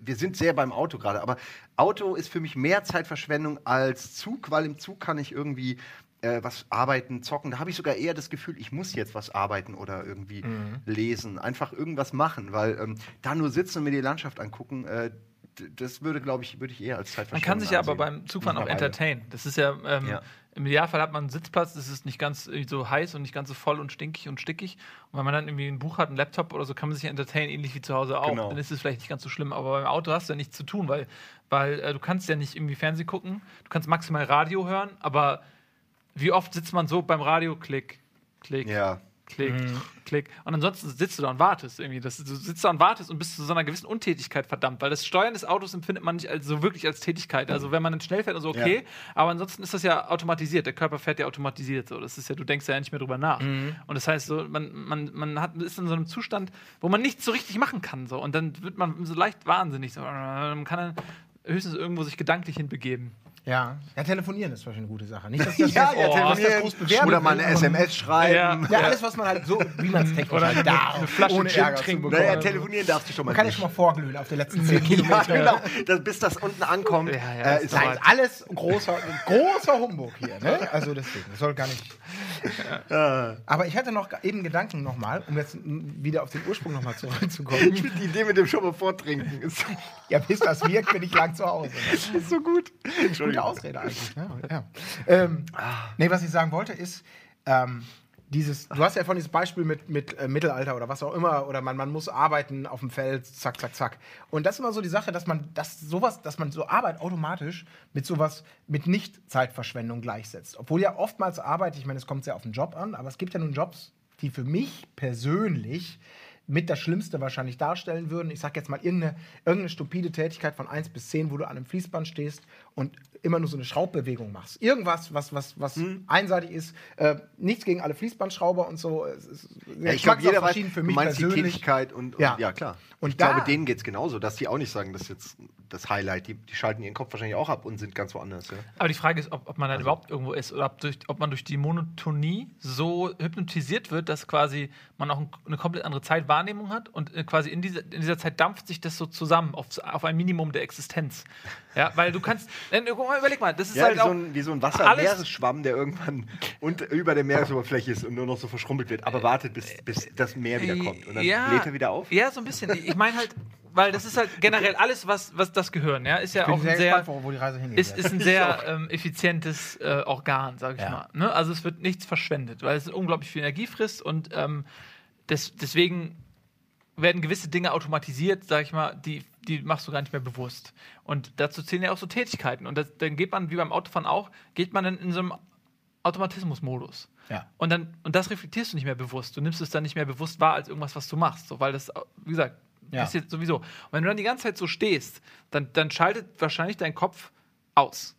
wir sind sehr beim Auto gerade, aber Auto ist für mich mehr Zeitverschwendung als Zug, weil im Zug kann ich irgendwie äh, was arbeiten, zocken. Da habe ich sogar eher das Gefühl, ich muss jetzt was arbeiten oder irgendwie Mhm. lesen, einfach irgendwas machen, weil ähm, da nur sitzen und mir die Landschaft angucken, äh, das würde, glaube ich, würde ich eher als Man Zeitverschwendung kann sich ja aber beim Zugfahren auch entertainen. Das ist ja, ähm, Ja. Im Idealfall hat man einen Sitzplatz, das ist nicht ganz so heiß und nicht ganz so voll und stinkig und stickig. Und wenn man dann irgendwie ein Buch hat, einen Laptop oder so, kann man sich ja entertainen, ähnlich wie zu Hause auch. Genau. Dann ist es vielleicht nicht ganz so schlimm, aber beim Auto hast du ja nichts zu tun, weil, weil äh, du kannst ja nicht irgendwie Fernsehen gucken, du kannst maximal Radio hören, aber wie oft sitzt man so beim Radio, klick, klick, Ja. Klick, klick. Und ansonsten sitzt du da und wartest irgendwie. Das, du sitzt da und wartest und bist zu so einer gewissen Untätigkeit verdammt, weil das Steuern des Autos empfindet man nicht als, so wirklich als Tätigkeit. Also wenn man dann schnell fährt und so, okay, aber ansonsten ist das ja automatisiert. Der Körper fährt ja automatisiert so. Das ist ja, du denkst ja nicht mehr drüber nach. Und das heißt so, man, man, man hat, ist in so einem Zustand, wo man nichts so richtig machen kann. So. Und dann wird man so leicht wahnsinnig. So. Man kann dann höchstens irgendwo sich gedanklich hinbegeben. Ja. ja, telefonieren ist zum Beispiel eine gute Sache. Nicht, dass ich [laughs] das Ja, jetzt, ja, oh, ich das telefonieren groß bewerben oder mal eine SMS schreiben. Ja, alles, was man halt so, wie man es technisch Oder halt eine- darf, eine Flasche ohne Gin trinken. bekommen. Naja, telefonieren darfst du schon mal Man kann ja nicht. schon mal vorglühen auf den letzten 10 [laughs] Ja, Kilometern. genau. Das, bis das unten ankommt, Ja, ja, äh, ist halt- alles großer, großer Humbug hier. Ne? Also deswegen, das soll gar nicht. Aber ich hatte noch eben Gedanken nochmal, um jetzt wieder auf den Ursprung nochmal zurückzukommen. [laughs] die Idee mit dem schon mal vortrinken ja, bis das wirkt, bin ich lang zu Hause. Ne? ist so gut. Gute Ausrede eigentlich. Ne? [laughs] Ja. Ähm, nee, was ich sagen wollte ist, ähm, dieses, du hast ja von diesem Beispiel mit, mit äh, Mittelalter oder was auch immer, oder man, man muss arbeiten auf dem Feld, zack, zack, zack. Und das ist immer so die Sache, dass man das sowas, dass man so Arbeit automatisch mit sowas, mit Nicht-Zeitverschwendung gleichsetzt. Obwohl ja oftmals Arbeit, ich meine, es kommt sehr auf den Job an, aber es gibt ja nun Jobs, die für mich persönlich mit das Schlimmste wahrscheinlich darstellen würden. Ich sag jetzt mal irgendeine, irgendeine stupide Tätigkeit von 1 bis 10, wo du an einem Fließband stehst und immer nur so eine Schraubbewegung machst. Irgendwas, was, was, was Hm. einseitig ist. Äh, nichts gegen alle Fließbandschrauber und so. Es ist Ja, ich glaube, jeder weiß, verschieden für du mich meinst die persönlich. Tätigkeit und, und Ja. ja. klar. Und ich da- glaube, denen geht es genauso, dass die auch nicht sagen, das ist jetzt das Highlight. Die, die schalten ihren Kopf wahrscheinlich auch ab und sind ganz woanders. Ja. Aber die Frage ist, ob, ob man dann überhaupt irgendwo ist oder ob, durch, ob man durch die Monotonie so hypnotisiert wird, dass quasi man auch ein, eine komplett andere Zeitwahrnehmung hat und äh, quasi in dieser, in dieser Zeit dampft sich das so zusammen auf, auf ein Minimum der Existenz. Ja, weil du kannst, äh, guck mal, überleg mal, das ist Ja, halt wie, auch so ein, wie so ein Wasser-Meeresschwamm, der irgendwann und über der Meeresoberfläche ist und nur noch so verschrumpelt wird, aber wartet, bis, bis das Meer wieder kommt. Und dann ja, lädt er wieder auf. Ja, so ein bisschen. Ich meine halt, weil das ist halt [laughs] generell alles, was, was das Gehirn, ja, ist ja auch sehr ein sehr, gespannt, wo die Reise hingeht. ist, ist ein [laughs] sehr ähm, effizientes äh, Organ, sag ich Ja. mal. Ne? Also es wird nichts verschwendet, weil es unglaublich viel Energie frisst und ähm, des, deswegen werden gewisse Dinge automatisiert, sag ich mal, die, die machst du gar nicht mehr bewusst. Und dazu zählen ja auch so Tätigkeiten. Und das, dann geht man, wie beim Autofahren auch, geht man dann in so einem Automatismusmodus. Ja. Und dann, und das reflektierst du nicht mehr bewusst. Du nimmst es dann nicht mehr bewusst wahr als irgendwas, was du machst. So, weil das, wie gesagt, Ja. passiert sowieso. Und wenn du dann die ganze Zeit so stehst, dann, dann schaltet wahrscheinlich dein Kopf aus.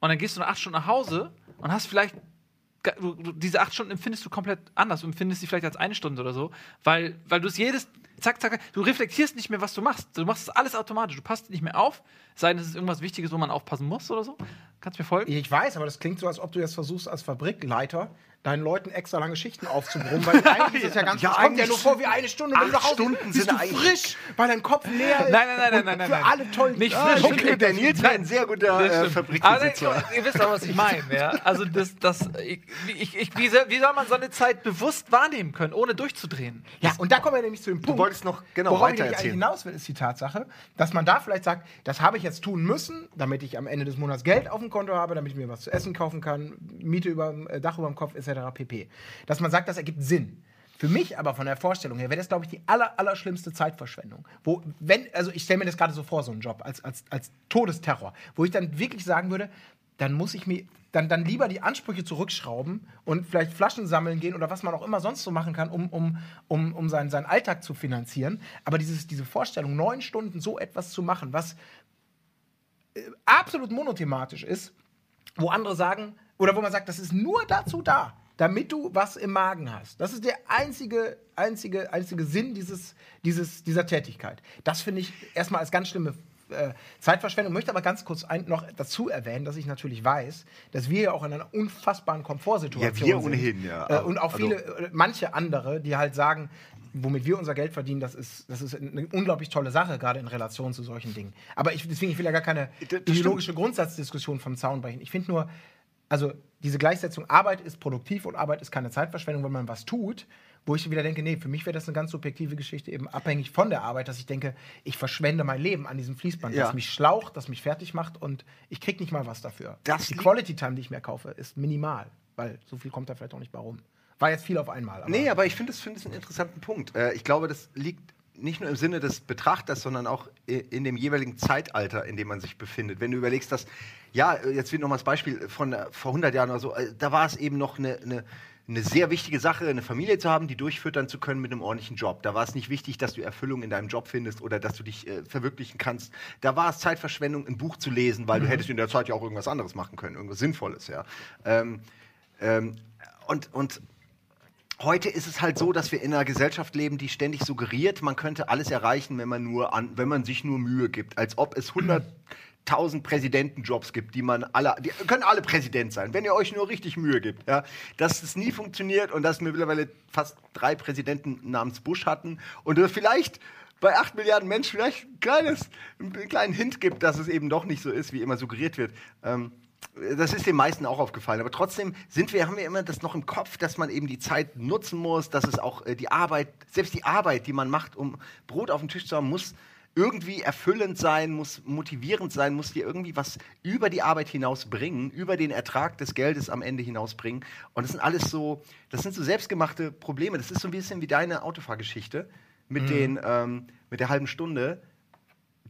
Und dann gehst du nach acht Stunden nach Hause und hast vielleicht du, diese acht Stunden empfindest du komplett anders. Du empfindest sie vielleicht als eine Stunde oder so, weil, weil du es jedes, zack, zack, du reflektierst nicht mehr, was du machst. Du machst es alles automatisch. Du passt nicht mehr auf, sei denn, es ist irgendwas Wichtiges, wo man aufpassen muss oder so. Kannst du mir folgen? Ich weiß, aber das klingt so, als ob du jetzt versuchst, als Fabrikleiter deinen Leuten extra lange Schichten aufzubrummen, weil [laughs] eigentlich ist es ja ganz Ja, es kommt ja nur vor wie eine Stunde, wenn du nach Hause Stunden bist sind du eigentlich- frisch, weil dein Kopf leer ist. Nein, nein, nein, nein, nein, Für alle toll. Nicht Ah, frisch. okay. Okay, der Nils wäre ein sehr guter äh. Fabrikbesitzer. Aber ihr wisst doch, was ich meine. Ja? Also, das, das, ich, ich, ich, wie, soll, man so eine Zeit bewusst wahrnehmen können, ohne durchzudrehen? Ja, und da kommen wir nämlich zu dem Punkt. wolltest noch genau worauf ich weiter erzählen. hinaus will, ist die Tatsache, dass man da vielleicht sagt, das habe ich jetzt tun müssen, damit ich am Ende des Monats Geld auf dem Konto habe, damit ich mir was zu essen kaufen kann, Miete über äh, Dach über dem Kopf etc. pp. Dass man sagt, das ergibt Sinn. Für mich aber von der Vorstellung her wäre das, glaube ich, die aller, aller schlimmste Zeitverschwendung. Wo, wenn, also ich stelle mir das gerade so vor, so einen Job, als, als, als Todesterror, wo ich dann wirklich sagen würde, dann muss ich mir dann, dann lieber die Ansprüche zurückschrauben und vielleicht Flaschen sammeln gehen oder was man auch immer sonst so machen kann, um, um, um, um seinen, seinen Alltag zu finanzieren. Aber dieses, diese Vorstellung, neun Stunden so etwas zu machen, was absolut monothematisch ist, wo andere sagen, oder wo man sagt, das ist nur dazu da, damit du was im Magen hast. Das ist der einzige, einzige, einzige Sinn dieses, dieses, dieser Tätigkeit. Das finde ich erstmal als ganz schlimme äh, Zeitverschwendung. Möchte aber ganz kurz ein, noch dazu erwähnen, dass ich natürlich weiß, dass wir ja auch in einer unfassbaren Komfortsituation Ja, wir sind. ohnehin, ja. Äh, und auch Also- viele, äh, manche andere, die halt sagen, womit wir unser Geld verdienen, das ist, das ist eine unglaublich tolle Sache, gerade in Relation zu solchen Dingen. Aber ich, deswegen, ich will ja gar keine Das- ideologische Grundsatzdiskussion vom Zaun brechen. Ich finde nur, also diese Gleichsetzung, Arbeit ist produktiv und Arbeit ist keine Zeitverschwendung, wenn man was tut, wo ich wieder denke, nee, für mich wäre das eine ganz subjektive Geschichte, eben abhängig von der Arbeit, dass ich denke, ich verschwende mein Leben an diesem Fließband, Ja. das mich schlaucht, das mich fertig macht und ich krieg nicht mal was dafür. Das die Quality Time, die ich mir kaufe, ist minimal, weil so viel kommt da vielleicht auch nicht bei rum. War jetzt viel auf einmal. Aber Nee, aber ich finde es find einen interessanten Punkt. Äh, ich glaube, das liegt nicht nur im Sinne des Betrachters, sondern auch i- in dem jeweiligen Zeitalter, in dem man sich befindet. Wenn du überlegst, dass, ja, äh, jetzt wird noch mal das Beispiel von äh, vor 100 Jahren oder so, äh, da war es eben noch eine, eine, eine sehr wichtige Sache, eine Familie zu haben, die durchfüttern zu können mit einem ordentlichen Job. Da war es nicht wichtig, dass du Erfüllung in deinem Job findest oder dass du dich äh, verwirklichen kannst. Da war es Zeitverschwendung, ein Buch zu lesen, weil du hättest in der Zeit ja auch irgendwas anderes machen können, irgendwas Sinnvolles, ja. Ähm, ähm, und, und Heute ist es halt so, dass wir in einer Gesellschaft leben, die ständig suggeriert, man könnte alles erreichen, wenn man nur an, wenn man sich nur Mühe gibt, als ob es 100.000 Präsidentenjobs gibt, die man alle, die können alle Präsident sein, wenn ihr euch nur richtig Mühe gibt. Ja, dass es nie funktioniert und dass wir mittlerweile fast drei Präsidenten namens Bush hatten und vielleicht bei 8 Milliarden Menschen vielleicht ein kleines, einen kleinen Hint gibt, dass es eben doch nicht so ist, wie immer suggeriert wird. Ähm, das ist den meisten auch aufgefallen. Aber trotzdem sind wir, haben wir immer das noch im Kopf, dass man eben die Zeit nutzen muss, dass es auch äh, die Arbeit, selbst die Arbeit, die man macht, um Brot auf dem Tisch zu haben, muss irgendwie erfüllend sein, muss motivierend sein, muss dir irgendwie was über die Arbeit hinaus bringen, über den Ertrag des Geldes am Ende hinaus bringen. Und das sind alles so, das sind so selbstgemachte Probleme. Das ist so ein bisschen wie deine Autofahrgeschichte mit, den, ähm, mit der halben Stunde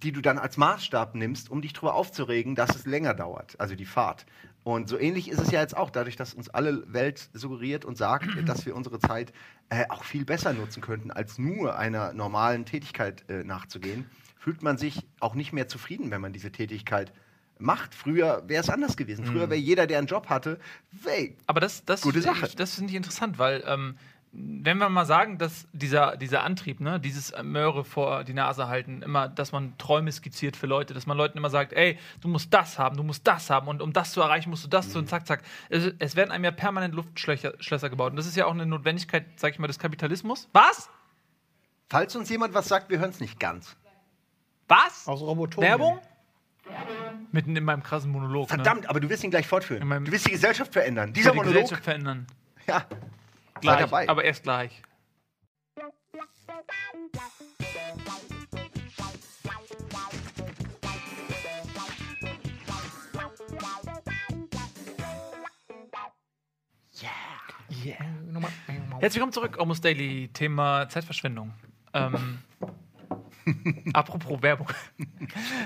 die du dann als Maßstab nimmst, um dich darüber aufzuregen, dass es länger dauert, also die Fahrt. Und so ähnlich ist es ja jetzt auch, dadurch, dass uns alle Welt suggeriert und sagt, [clears throat] dass wir unsere Zeit äh, auch viel besser nutzen könnten, als nur einer normalen Tätigkeit äh, nachzugehen, fühlt man sich auch nicht mehr zufrieden, wenn man diese Tätigkeit macht. Früher wäre es anders gewesen. Früher wäre jeder, der einen Job hatte, ey, Aber das, das, Gute finde Sache. Ich, das finde ich interessant, weil ähm, wenn wir mal sagen, dass dieser, dieser Antrieb, ne, dieses Möhre vor die Nase halten, immer, dass man Träume skizziert für Leute, dass man Leuten immer sagt, ey, du musst das haben, du musst das haben und um das zu erreichen, musst du das tun, zack, zack. Es, es werden einem ja permanent Luftschlösser Schlösser gebaut und das ist ja auch eine Notwendigkeit, sag ich mal, des Kapitalismus. Was? falls uns jemand was sagt, wir hören es nicht ganz. Was? Aus Roboton. Werbung? Mitten in meinem krassen Monolog. Verdammt, aber du wirst ihn gleich fortführen. Du wirst die Gesellschaft verändern. Ne? Dieser die Monolog, Gesellschaft verändern. ja, Gleich, dabei. aber erst gleich. Nochmal. Herzlich willkommen zurück, Almost Daily, Thema Zeitverschwendung. Ähm, [laughs] Apropos Werbung.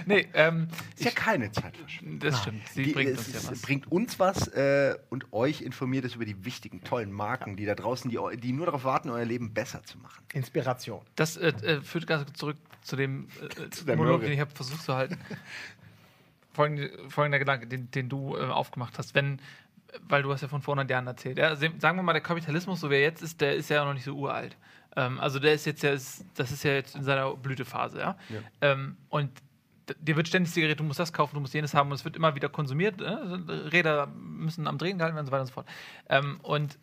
nee, ähm, Ist ja keine Zeitverschwendung. das stimmt. Sie Die- bringt es uns ja was. bringt uns was äh, und euch informiert es über die wichtigen, tollen Marken, die da draußen, die, die nur darauf warten, euer Leben besser zu machen. Inspiration. Das äh, äh, führt ganz kurz zurück zu dem äh, [laughs] der Monolog, Möhre. den ich habe versucht zu halten. Folgende, folgender Gedanke, den, den du äh, aufgemacht hast. Wenn, weil du hast ja von vor 100 Jahren erzählt. Ja? Sagen wir mal, der Kapitalismus, so wie er jetzt ist, der ist ja noch nicht so uralt. Ähm, also der ist jetzt ja, ist, das ist ja jetzt in seiner Blütephase. Ja? Ja. Ähm, und dir wird ständig suggeriert, du musst das kaufen, du musst jenes haben und es wird immer wieder konsumiert. Äh? Räder müssen am Drehen gehalten werden und so weiter und so fort. Ähm, und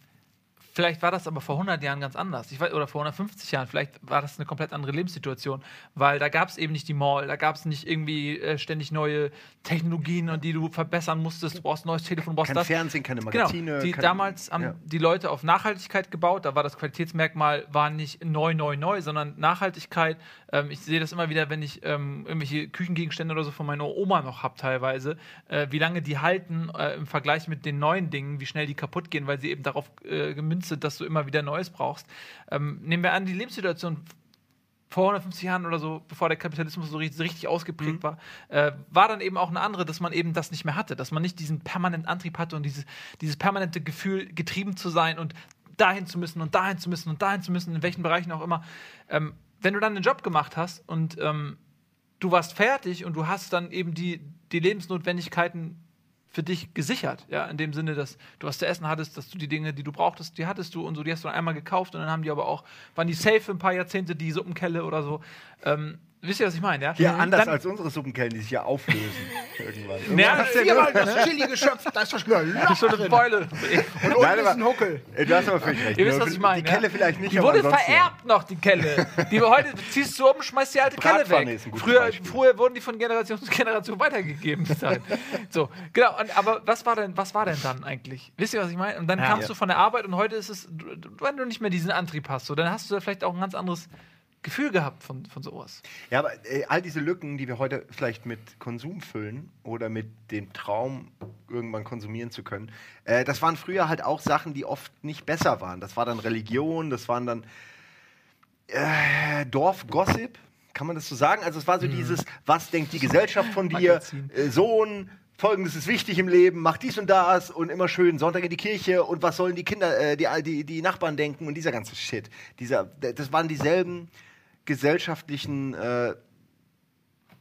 Vielleicht war das aber vor 100 Jahren ganz anders. Ich weiß, oder vor 150 Jahren. Vielleicht war das eine komplett andere Lebenssituation. Weil da gab es eben nicht die Mall, da gab es nicht irgendwie äh, ständig neue Technologien, und die du verbessern musstest. Du brauchst ein neues Telefon, du brauchst Kein das. Fernsehen, keine Magazine. Genau. Die, kein- damals haben ja. die Leute auf Nachhaltigkeit gebaut. Da war das Qualitätsmerkmal war nicht neu, neu, neu, sondern Nachhaltigkeit. Ähm, ich sehe das immer wieder, wenn ich ähm, irgendwelche Küchengegenstände oder so von meiner Oma noch habe teilweise, äh, wie lange die halten äh, im Vergleich mit den neuen Dingen, wie schnell die kaputt gehen, weil sie eben darauf äh, gemünzt sind, dass du immer wieder Neues brauchst. Ähm, nehmen wir an, die Lebenssituation vor 150 Jahren oder so, bevor der Kapitalismus so richtig, richtig ausgeprägt war, äh, war dann eben auch eine andere, dass man eben das nicht mehr hatte, dass man nicht diesen permanenten Antrieb hatte und dieses, dieses permanente Gefühl, getrieben zu sein und dahin zu müssen und dahin zu müssen und dahin zu müssen, in welchen Bereichen auch immer. Ähm, wenn du dann einen Job gemacht hast und ähm, du warst fertig und du hast dann eben die, die Lebensnotwendigkeiten für dich gesichert, ja, in dem Sinne, dass du was zu essen hattest, dass du die Dinge, die du brauchtest, die hattest du und so, die hast du dann einmal gekauft und dann haben die aber auch, waren die safe für ein paar Jahrzehnte, die Suppenkelle oder so. Ähm, wisst ihr, was ich meine, ja? Ja, anders Dann- als unsere Suppenkellen, die sich ja auflösen. [laughs] irgendwann. Ja, Irgendwann hast du ja Viermal nur- das [laughs] Chili geschöpft, da ist doch schon Loch eine drin. Beule. Und Nein, unten ist ein Huckel. Äh, Du hast aber völlig recht. Ihr wisst, was ich meine. Die Kelle ja? vielleicht nicht, Die aber wurde ansonsten ja. vererbt noch, die Kelle. Die heute ziehst du um, schmeißt die alte Kelle weg. ist ein gutes Früher, früher wurden die von Generation zu Generation weitergegeben. [laughs] so, genau. Und, aber was war denn, was war denn dann eigentlich? Wisst ihr, was ich meine? Und dann Ja. kamst Ja. du von der Arbeit und heute ist es, wenn du nicht mehr diesen Antrieb hast, so, dann hast du da vielleicht auch ein ganz anderes Gefühl gehabt von, von sowas. Ja, aber äh, all diese Lücken, die wir heute vielleicht mit Konsum füllen oder mit dem Traum, irgendwann konsumieren zu können, äh, das waren früher halt auch Sachen, die oft nicht besser waren. Das war dann Religion, das waren dann äh, Dorfgossip, kann man das so sagen? Also es war so dieses, was denkt die Gesellschaft von dir, äh, Sohn, Folgendes ist wichtig im Leben, mach dies und das und immer schön Sonntag in die Kirche und was sollen die Kinder, äh, die, die, die Nachbarn denken und dieser ganze Shit. Dieser, das waren dieselben gesellschaftlichen, äh,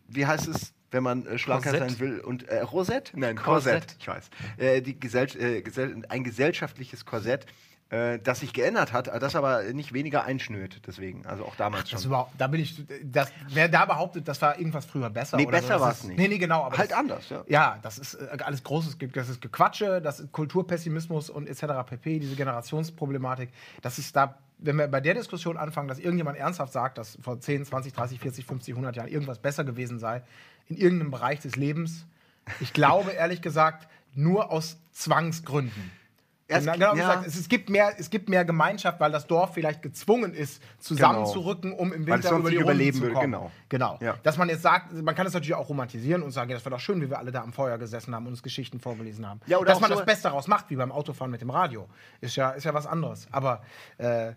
wie heißt es, wenn man äh, schlanker Korsett? sein will und äh, Rosett? Nein, Korsett. Korsett, ich weiß. Äh, die Gesell äh, Gesell ein gesellschaftliches Korsett, äh, das sich geändert hat, das aber nicht weniger einschnürt, deswegen, also auch damals Das schon. überhaupt, da bin ich, das, wer da behauptet, das war irgendwas früher besser. Nee, besser so, war's ist- nicht. Nee, nee, genau. Halt das, anders, ja. Ja, das ist äh, alles Großes. Das ist Gequatsche, das ist Kulturpessimismus und etc. pp. Diese Generationsproblematik. Das ist da, wenn wir bei der Diskussion anfangen, dass irgendjemand ernsthaft sagt, dass vor 10, 20, 30, 40, 50, 100 Jahren irgendwas besser gewesen sei in irgendeinem Bereich des Lebens. Ich glaube, [laughs] ehrlich gesagt, nur aus Zwangsgründen. Erst- Genau, ja. gesagt, es, es, gibt mehr, es gibt mehr Gemeinschaft, weil das Dorf vielleicht gezwungen ist, zusammenzurücken, um im es Winter über die überleben zu würde, kommen. genau. Genau. Ja. Dass man jetzt sagt, man kann es natürlich auch romantisieren und sagen, ja, das war doch schön, wie wir alle da am Feuer gesessen haben und uns Geschichten vorgelesen haben. Ja, Dass man so- das Beste daraus macht, wie beim Autofahren mit dem Radio, ist ja, ist ja was anderes. Aber äh,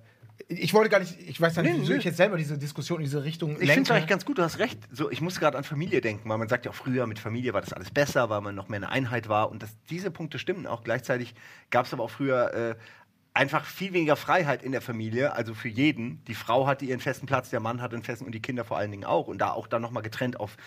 ich wollte gar nicht, ich weiß ja nicht, Nee, wieso nee. ich jetzt selber diese Diskussion in diese Richtung Ich finde es eigentlich ganz gut, du hast recht. So, ich muss gerade an Familie denken, weil man sagt ja auch früher, mit Familie war das alles besser, weil man noch mehr eine Einheit war. Und das, diese Punkte stimmen auch. Gleichzeitig gab es aber auch früher äh, einfach viel weniger Freiheit in der Familie, also für jeden. Die Frau hatte ihren festen Platz, der Mann hatte einen festen und die Kinder vor allen Dingen auch. Und da auch dann nochmal getrennt auf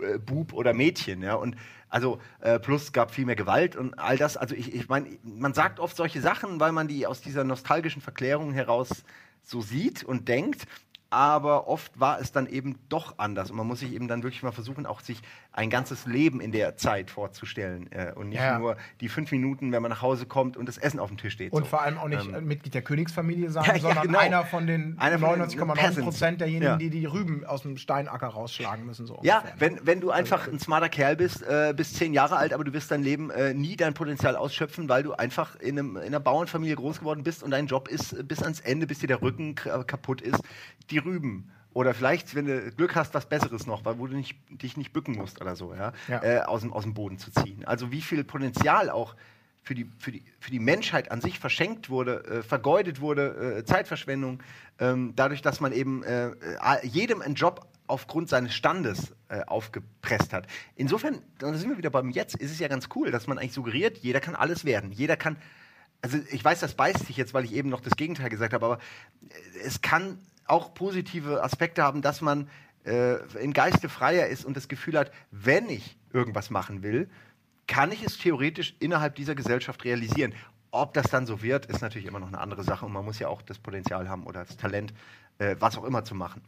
äh, Bub oder Mädchen, ja. Und also äh, plus gab viel mehr Gewalt und all das. Also ich, ich meine, man sagt oft solche Sachen, weil man die aus dieser nostalgischen Verklärung heraus so sieht und denkt. Aber oft war es dann eben doch anders und man muss sich eben dann wirklich mal versuchen, auch sich ein ganzes Leben in der Zeit vorzustellen äh, und nicht Ja. nur die fünf Minuten, wenn man nach Hause kommt und das Essen auf dem Tisch steht. Und so. vor allem auch nicht Ähm, äh, Mitglied der Königsfamilie sein, [laughs] Ja, sondern genau. einer von den Einer von den 99,9 Peasants. Prozent derjenigen, die die Rüben aus dem Steinacker rausschlagen müssen. So Ja, ungefähr. wenn, wenn du einfach ein smarter Kerl bist, äh, bist zehn Jahre alt, aber du wirst dein Leben äh, nie dein Potenzial ausschöpfen, weil du einfach in, einem, in einer Bauernfamilie groß geworden bist und dein Job ist äh, bis ans Ende, bis dir der Rücken kaputt ist, die Rüben. Oder vielleicht, wenn du Glück hast, was Besseres noch, weil wo du nicht, dich nicht bücken musst oder so, ja, Ja. Äh, aus, dem, aus dem Boden zu ziehen. Also wie viel Potenzial auch für die, für die, für die Menschheit an sich verschenkt wurde, äh, vergeudet wurde, äh, Zeitverschwendung, ähm, dadurch, dass man eben äh, äh, jedem einen Job aufgrund seines Standes äh, aufgepresst hat. Insofern, da sind wir wieder beim Jetzt, ist es ja ganz cool, dass man eigentlich suggeriert, jeder kann alles werden. Jeder kann, also ich weiß, das beißt sich jetzt, weil ich eben noch das Gegenteil gesagt habe, aber äh, es kann auch positive Aspekte haben, dass man äh, im Geiste freier ist und das Gefühl hat, wenn ich irgendwas machen will, kann ich es theoretisch innerhalb dieser Gesellschaft realisieren. Ob das dann so wird, ist natürlich immer noch eine andere Sache und man muss ja auch das Potenzial haben oder das Talent, äh, was auch immer zu machen.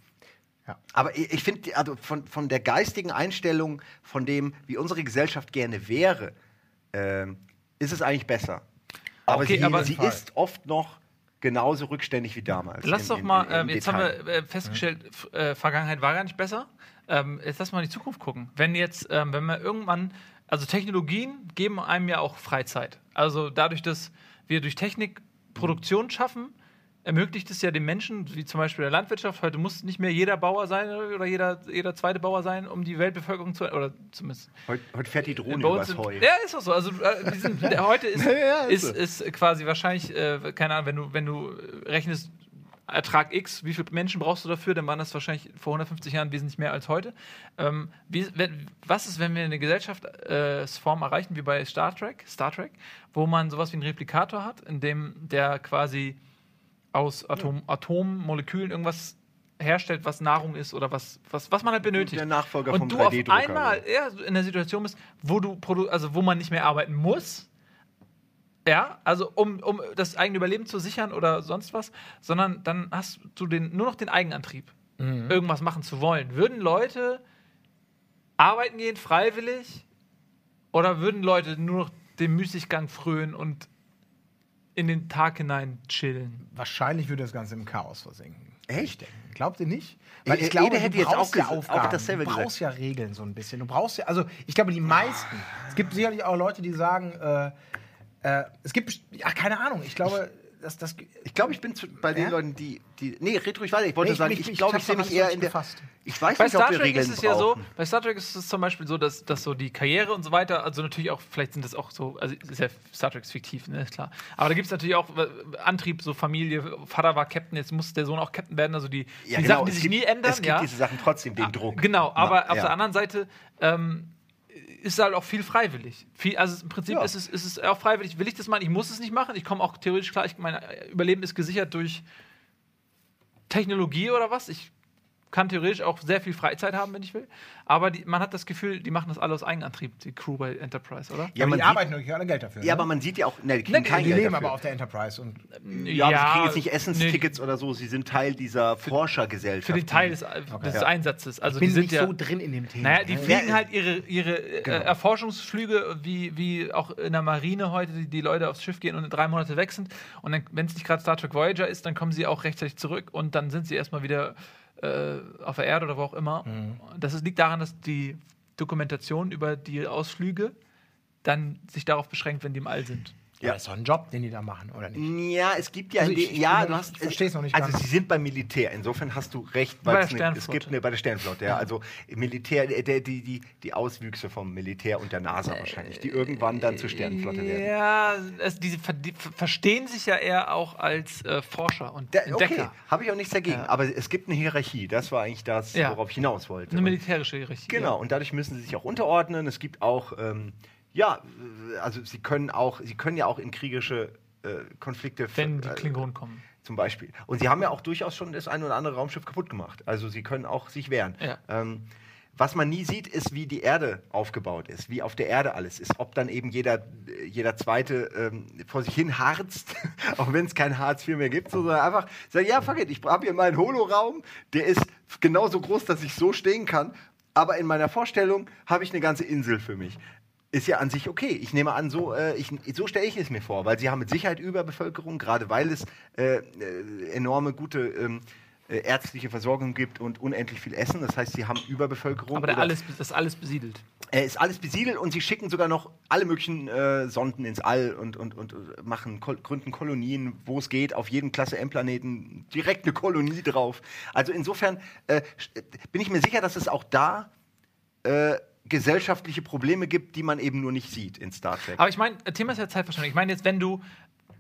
Ja. Aber ich, ich finde, also von, von der geistigen Einstellung, von dem, wie unsere Gesellschaft gerne wäre, ähm, ist es eigentlich besser. Aber Okay, sie, aber- sie ist oft noch genauso rückständig wie damals. Lass im- doch mal, im- im ähm, jetzt Detail. haben wir äh, festgestellt, f- äh, Vergangenheit war gar nicht besser. Ähm, jetzt lass mal in die Zukunft gucken. Wenn jetzt, ähm, wenn wir irgendwann, also Technologien geben einem ja auch Freizeit. Also dadurch, dass wir durch Technik Produktion schaffen, ermöglicht es ja den Menschen, wie zum Beispiel der Landwirtschaft, heute muss nicht mehr jeder Bauer sein oder jeder, jeder zweite Bauer sein, um die Weltbevölkerung zu, oder zumindest Heute, heute fährt die Drohne übers sind- Heu. Ja, ist auch so. Also äh, sind, der, heute ist, [laughs] Ja, ja, ist ist, so. ist quasi wahrscheinlich, äh, keine Ahnung, wenn du, wenn du rechnest, Ertrag X, wie viele Menschen brauchst du dafür, dann waren das wahrscheinlich vor 150 Jahren wesentlich mehr als heute. Ähm, wie, wenn, was ist, wenn wir eine Gesellschaftsform erreichen, wie bei Star Trek, Star Trek, wo man sowas wie einen Replikator hat, in dem der quasi aus Atom, Atommolekülen irgendwas herstellt, was Nahrung ist oder was, was, was man halt benötigt. Der Nachfolger und vom du auf 3D-Drucker, einmal ja, in der Situation bist, wo du produ also wo man nicht mehr arbeiten muss. Ja, also um, um das eigene Überleben zu sichern oder sonst was, sondern dann hast du den, nur noch den Eigenantrieb, irgendwas machen zu wollen. Würden Leute arbeiten gehen, freiwillig, oder würden Leute nur noch dem Müßiggang frönen und in den Tag hinein chillen? Wahrscheinlich würde das Ganze im Chaos versinken. Echt? Glaubt ihr nicht? Äh, ich glaube, Ede hätte du jetzt brauchst auch ja ges- auch Aufgaben. dasselbe du gesagt. brauchst ja Regeln so ein bisschen. Du brauchst ja, also ich glaube, die meisten. Es gibt sicherlich auch Leute, die sagen, äh, äh, es gibt, ja, keine Ahnung. Ich glaube, dass das. Ich glaube, ich bin zu, bei den Ja? Leuten, die, die. Nee, red ruhig weiter. Ich wollte Nee, ich- sagen, ich- ich ich glaube, hab's ich sehe mich nicht eher so in der. gefasst. Ich weiß Bei nicht, ob Star wir Trek Regeln ist es ja so, brauchen. bei Star Trek ist es zum Beispiel so, dass, dass so die Karriere und so weiter, also natürlich auch, vielleicht sind das auch so, also ist ja Star Trek ist fiktiv, ne, ist klar. Aber da gibt es natürlich auch äh, Antrieb, so Familie, Vater war Captain, jetzt muss der Sohn auch Captain werden, also die, Ja, die genau, Sachen, die es sich gibt- nie ändern. Es gibt ja. diese Sachen trotzdem, den Druck. Genau, aber Na, auf der anderen Seite ähm, ist halt auch viel freiwillig. Viel, also im Prinzip Ja. ist, es, ist es auch freiwillig. Will ich das machen? Ich muss es nicht machen. Ich komme auch theoretisch klar, ich, mein Überleben ist gesichert durch Technologie oder was. Ich kann theoretisch auch sehr viel Freizeit haben, wenn ich will. Aber die, man hat das Gefühl, die machen das alle aus Eigenantrieb, die Crew bei Enterprise, oder? Ja, aber man die sieht, arbeiten natürlich alle Geld dafür. ja, ne? aber man sieht ja auch, ne, die kriegen die, kein die Geld leben dafür. aber auf der Enterprise und Ja, aber sie kriegen jetzt nicht Essenstickets oder so, sie sind Teil dieser Forschergesellschaft. Für den Teil des, des Ja. Einsatzes. Also bin die sind nicht ja, so drin in dem Thema. Naja, die ne? fliegen Ja, halt ihre, ihre äh, Erforschungsflüge, wie, wie auch in der Marine heute, die, die Leute aufs Schiff gehen und drei Monate weg sind. Und wenn es nicht gerade Star Trek Voyager ist, dann kommen sie auch rechtzeitig zurück und dann sind sie erstmal wieder äh, auf der Erde oder wo auch immer. Das ist, liegt daran, dass die Dokumentation über die Ausflüge dann sich darauf beschränkt, wenn die im All sind. Ja, das ist doch ein Job, den die da machen, oder nicht? Ja, es gibt ja, Also ich- ja, du noch hast, nicht- ich versteh's noch nicht Also sie sind beim Militär. Insofern hast du recht, Bei weil der es, eine, es gibt eine bei der Sternflotte. Ja, also Militär, der, die, die, die Auswüchse vom Militär und der NASA wahrscheinlich, die irgendwann dann zur Sternflotte werden. Ja, ver die ver- verstehen sich ja eher auch als äh, Forscher und Der, okay, Entdecker. habe ich auch nichts dagegen. Ja. Aber es gibt eine Hierarchie. Das war eigentlich das, worauf ich hinaus wollte. Eine militärische Hierarchie. Genau, und dadurch müssen sie sich auch unterordnen. Es gibt auch, ähm, ja, also sie können auch, sie können ja auch in kriegerische äh, Konflikte Wenn die äh, Klingonen kommen. zum Beispiel. Und sie haben ja auch durchaus schon das ein oder andere Raumschiff kaputt gemacht. Also sie können auch sich wehren. Ja. Ähm, was man nie sieht, ist, wie die Erde aufgebaut ist, wie auf der Erde alles ist. Ob dann eben jeder, jeder Zweite ähm, vor sich hin harzt, [laughs] auch wenn es kein Hartz IV mehr gibt, sondern einfach sagt, ja, fuck it, ich habe hier meinen Holoraum, der ist genauso groß, dass ich so stehen kann, aber in meiner Vorstellung habe ich eine ganze Insel für mich. Ist ja an sich okay. Ich nehme an, so, äh, ich, so stelle ich es mir vor, weil sie haben mit Sicherheit Überbevölkerung, gerade weil es äh, äh, enorme gute ähm, äh, ärztliche Versorgung gibt und unendlich viel Essen. Das heißt, sie haben Überbevölkerung. Aber alles, das ist alles besiedelt. äh, ist alles besiedelt und sie schicken sogar noch alle möglichen äh, Sonden ins All und, und, und äh, machen, kol gründen Kolonien, wo es geht, auf jedem Klasse M-Planeten direkt eine Kolonie drauf. Also insofern äh, bin ich mir sicher, dass es auch da gesellschaftliche Probleme gibt, die man eben nur nicht sieht in Star Trek. Aber ich meine, Thema ist ja Zeitverschwendung. Ich meine jetzt, wenn du,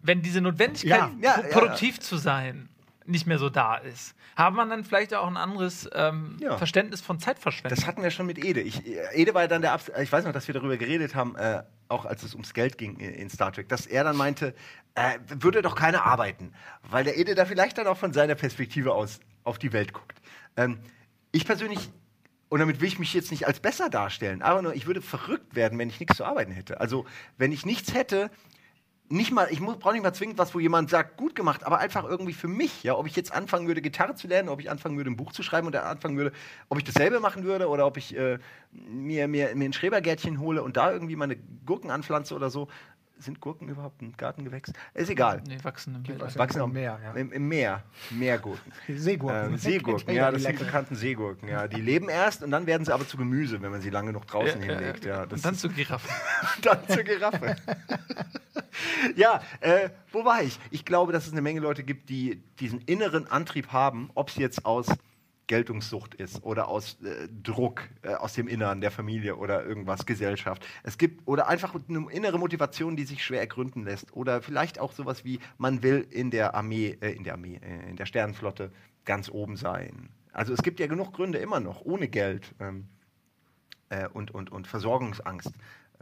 wenn diese Notwendigkeit, Ja, ja, pro- ja. produktiv zu sein, nicht mehr so da ist, hat man dann vielleicht auch ein anderes ähm, Ja. Verständnis von Zeitverschwendung. Das hatten wir schon mit Ede. Ich, äh, Ede war ja dann der Abs ich weiß noch, dass wir darüber geredet haben, äh, auch als es ums Geld ging in, in Star Trek, dass er dann meinte, äh, würde doch keiner arbeiten, weil der Ede da vielleicht dann auch von seiner Perspektive aus auf die Welt guckt. Ähm, ich persönlich, und damit will ich mich jetzt nicht als besser darstellen, aber nur, ich würde verrückt werden, wenn ich nichts zu arbeiten hätte. Also, wenn ich nichts hätte, nicht mal, ich brauche nicht mal zwingend was, wo jemand sagt, gut gemacht, aber einfach irgendwie für mich, ja, ob ich jetzt anfangen würde, Gitarre zu lernen, ob ich anfangen würde, ein Buch zu schreiben oder anfangen würde, ob ich dasselbe machen würde oder ob ich äh, mir, mir, mir ein Schrebergärtchen hole und da irgendwie meine Gurken anpflanze oder so. Sind Gurken überhaupt ein Gartengewächs? Ist egal. nee, wachsen im was- Wachsen im Meer, ja. Im, Im Meer. Meergurken. [laughs] Seegurken. Ähm, [laughs] Seegurken, ja, das die sind die bekannten Seegurken. Ja, die leben erst und dann werden sie aber zu Gemüse, wenn man sie lange noch draußen Ja, hinlegt. ja. Und dann zu Giraffen. [laughs] dann zur Giraffe. ja, äh, wo war ich? Ich glaube, dass es eine Menge Leute gibt, die diesen inneren Antrieb haben, ob es jetzt aus Geltungssucht ist oder aus äh, Druck äh, aus dem Innern der Familie oder irgendwas, Gesellschaft. Es gibt oder einfach eine innere Motivation, die sich schwer ergründen lässt. Oder vielleicht auch sowas wie, man will in der Armee, äh, in der Armee, äh, in der Sternenflotte ganz oben sein. Also es gibt ja genug Gründe immer noch, ohne Geld. Ähm, äh, und, und, und Versorgungsangst.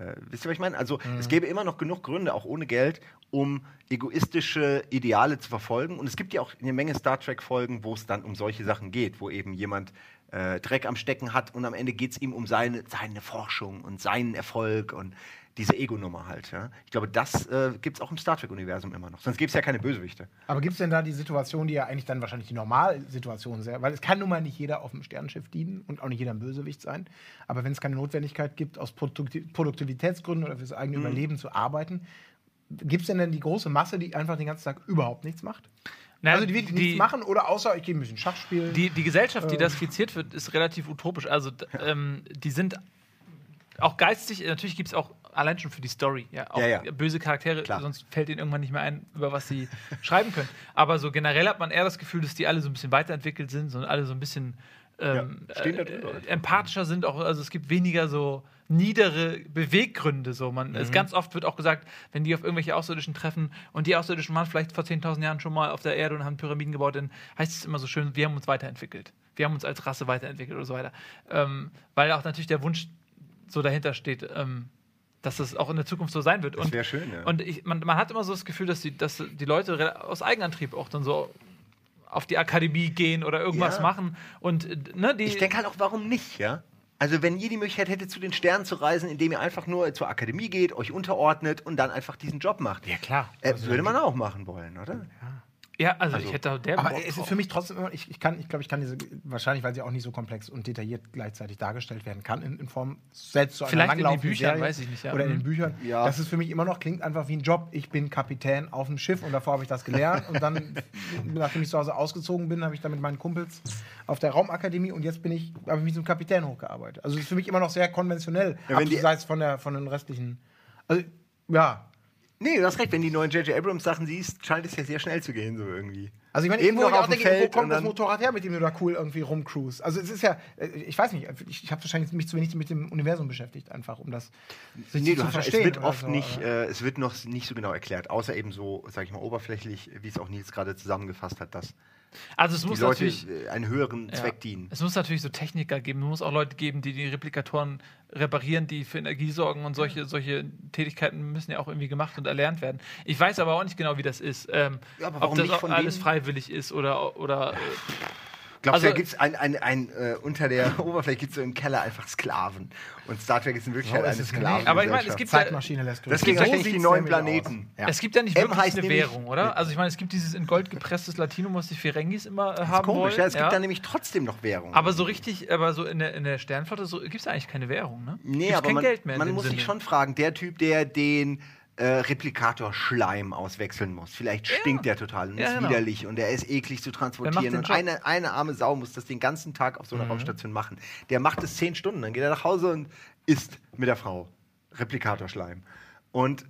Äh, wisst ihr, was ich meine? Also es gäbe immer noch genug Gründe, auch ohne Geld, um egoistische Ideale zu verfolgen. Und es gibt ja auch eine Menge Star Trek-Folgen, wo es dann um solche Sachen geht, wo eben jemand äh, Dreck am Stecken hat und am Ende geht es ihm um seine, seine Forschung und seinen Erfolg und diese Ego-Nummer halt. Ja? Ich glaube, das äh, gibt es auch im Star Trek-Universum immer noch. Sonst gäbe es ja keine Bösewichte. Aber gibt es denn da die Situation, die ja eigentlich dann wahrscheinlich die Normalsituation sehr, weil es kann nun mal nicht jeder auf dem Sternenschiff dienen und auch nicht jeder ein Bösewicht sein. Aber wenn es keine Notwendigkeit gibt, aus Produkti Produktivitätsgründen oder fürs eigene Überleben zu arbeiten, gibt es denn dann die große Masse, die einfach den ganzen Tag überhaupt nichts macht? Na, also die wirklich nichts machen oder außer ich gehe ein bisschen Schach spielen. Die, die Gesellschaft, die Ähm. da skizziert wird, ist relativ utopisch. Also, d- ähm, die sind auch geistig, natürlich gibt es auch allein schon für die Story, ja, auch Ja, ja. böse Charaktere, Klar. sonst fällt ihnen irgendwann nicht mehr ein, über was sie [laughs] schreiben können. Aber so generell hat man eher das Gefühl, dass die alle so ein bisschen weiterentwickelt sind, sondern alle so ein bisschen ähm, äh, äh, empathischer sind auch, also es gibt weniger so niedere Beweggründe. So. Man, Mhm. es ganz oft wird auch gesagt, wenn die auf irgendwelche Außerirdischen treffen und die Außerirdischen waren vielleicht vor 10.000 Jahren schon mal auf der Erde und haben Pyramiden gebaut, dann heißt es immer so schön, wir haben uns weiterentwickelt. Wir haben uns als Rasse weiterentwickelt oder so weiter. Ähm, weil auch natürlich der Wunsch so dahinter steht, ähm, dass das auch in der Zukunft so sein wird. Das wäre schön, ja. und ich, man, man hat immer so das Gefühl, dass die, dass die Leute aus Eigenantrieb auch dann so auf die Akademie gehen oder irgendwas Ja. machen. Und ne, Ich denke halt auch, warum nicht, ja? Also wenn ihr die Möglichkeit hättet, zu den Sternen zu reisen, indem ihr einfach nur zur Akademie geht, euch unterordnet und dann einfach diesen Job macht. ja, klar. Äh, Also, würde man auch machen wollen, oder? ja, also, Also- ich hätte der Aber Bock es ist für mich trotzdem immer, ich, ich kann, ich glaube, ich kann diese, wahrscheinlich, weil sie auch nicht so komplex und detailliert gleichzeitig dargestellt werden kann, in, in Form selbst zu einer Vielleicht in den Büchern, Serie weiß ich nicht, ja. Oder in den Mhm. Büchern. Ja. Das ist für mich immer noch, klingt einfach wie ein Job. Ich bin Kapitän auf dem Schiff und davor habe ich das gelernt. und dann, [laughs] nachdem ich zu Hause ausgezogen bin, habe ich dann mit meinen Kumpels auf der Raumakademie und jetzt bin ich, habe ich mich zum Kapitän hochgearbeitet. Also es ist für mich immer noch sehr konventionell, Ja, wenn die- abseits von, der, von den restlichen. Also, ja. Nee, du hast recht, wenn die neuen J.J. Abrams Sachen siehst, scheint es ja sehr schnell zu gehen, so irgendwie. Also ich meine, Eben wo noch ich auch auf dem denke, wo kommt das Motorrad her, mit dem du da cool irgendwie rumcruise? Also es ist ja, äh, ich weiß nicht, ich, ich habe wahrscheinlich mich zu wenig mit dem Universum beschäftigt, einfach um das sich Nee, zu hast, es verstehen. wird oder oft so, nicht, äh, es wird noch nicht so genau erklärt, außer eben so, sag ich mal, oberflächlich, wie es auch Nils gerade zusammengefasst hat, dass Also es die muss Leute natürlich. äh, einen höheren Ja. Zweck dienen. Es muss natürlich so Techniker geben. Es muss auch Leute geben, die die Replikatoren reparieren, die für Energie sorgen und solche, solche Tätigkeiten müssen ja auch irgendwie gemacht und erlernt werden. Ich weiß aber auch nicht genau, wie das ist. Ähm, Ja, aber ob warum das nicht von alles freiwillig ist oder, oder äh, Glaubst du, Also- da gibt es ein, ein, ein, äh, unter der [laughs] Oberfläche gibt es so im Keller einfach Sklaven. Und Star Trek ist in Wirklichkeit eine Sklaven. aber ich meine, es gibt ja, Zeitmaschine lässt grüßen. Deswegen So ständig die neuen. Planeten. Ja. es gibt ja nicht M wirklich heißt eine Währung, oder? Also ich meine, es gibt dieses in Gold gepresstes Latinum, was die Ferengis immer äh, Das ist haben komisch, wollen. ja, es gibt ja. da nämlich trotzdem noch Währung. aber so richtig, aber so in der, in der Sternflotte so, gibt es eigentlich keine Währung, ne? Nee, Gibt's aber kein man, Geld mehr. man muss sich Sinne. schon fragen, der Typ, der den äh, Replikator-Schleim auswechseln muss. Vielleicht stinkt der total und Ja, ist genau. widerlich und er ist eklig zu transportieren. Und eine, eine arme Sau muss das den ganzen Tag auf so einer Mhm. Raumstation machen. Der macht es zehn Stunden, dann geht er nach Hause und isst mit der Frau. Replikatorschleim. Und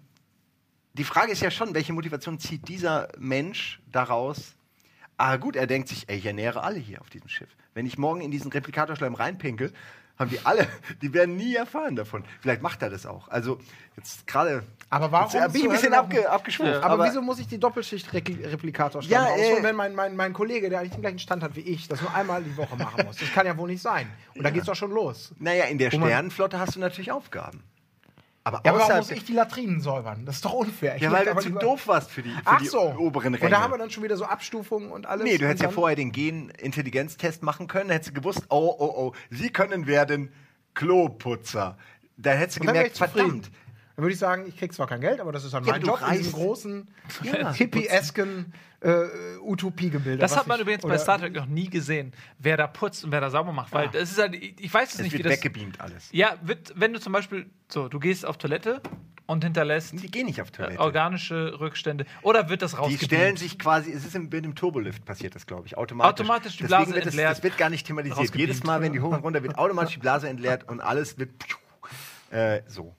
die Frage ist ja schon, welche Motivation zieht dieser Mensch daraus? Ah, gut, er denkt sich, ey, ich ernähre alle hier auf diesem Schiff. Wenn ich morgen in diesen Replikatorschleim reinpinkel, haben die alle, die werden nie erfahren davon. Vielleicht macht er das auch. Also jetzt gerade. Aber warum Jetzt bin ich ein bisschen abge, abgeschwuft. Aber, wieso muss ich die Doppelschicht-Replikator Ja, äh, wenn mein, mein, mein Kollege, der eigentlich den gleichen Stand hat wie ich, das nur einmal die Woche machen muss? Das kann ja wohl nicht sein. Und da geht's doch schon los. Naja, in der Sternenflotte hast du natürlich Aufgaben. Aber, Ja, aber warum muss ich die Latrinen säubern? Das ist doch unfair. Ich ja, weil du zu doof warst für die, für Ach die so. oberen Ränge. Und da haben wir dann schon wieder so Abstufungen und alles. Nee, du hättest ja dann- vorher den Gen-Intelligenztest machen können, hättest du gewusst, oh, oh, oh, sie können werden Kloputzer. Da hättest du dann gemerkt, verdammt. Dann würde ich sagen, ich krieg zwar kein Geld, aber das ist dann Ja, mein Job in diesem reist- großen, Ja. hippie-esken äh, Utopiegebilde. Das hat man ich- übrigens bei Star Trek noch nie gesehen, wer da putzt und wer da sauber macht. Weil das ist halt, ich weiß es Es nicht, wie wird das. weggebeamt alles. Ja, wird, wenn du zum Beispiel, so, du gehst auf Toilette und hinterlässt Die gehen nicht auf äh, Toilette. organische Rückstände. Oder wird das Die rausgebeamt? stellen sich quasi, es ist im, mit dem Turbolift passiert das, glaube ich, automatisch. Automatisch die Deswegen Blase wird das, entleert. das wird gar nicht thematisiert. Jedes Mal, wenn die hoch und runter wird, automatisch die Blase entleert und alles wird äh, so.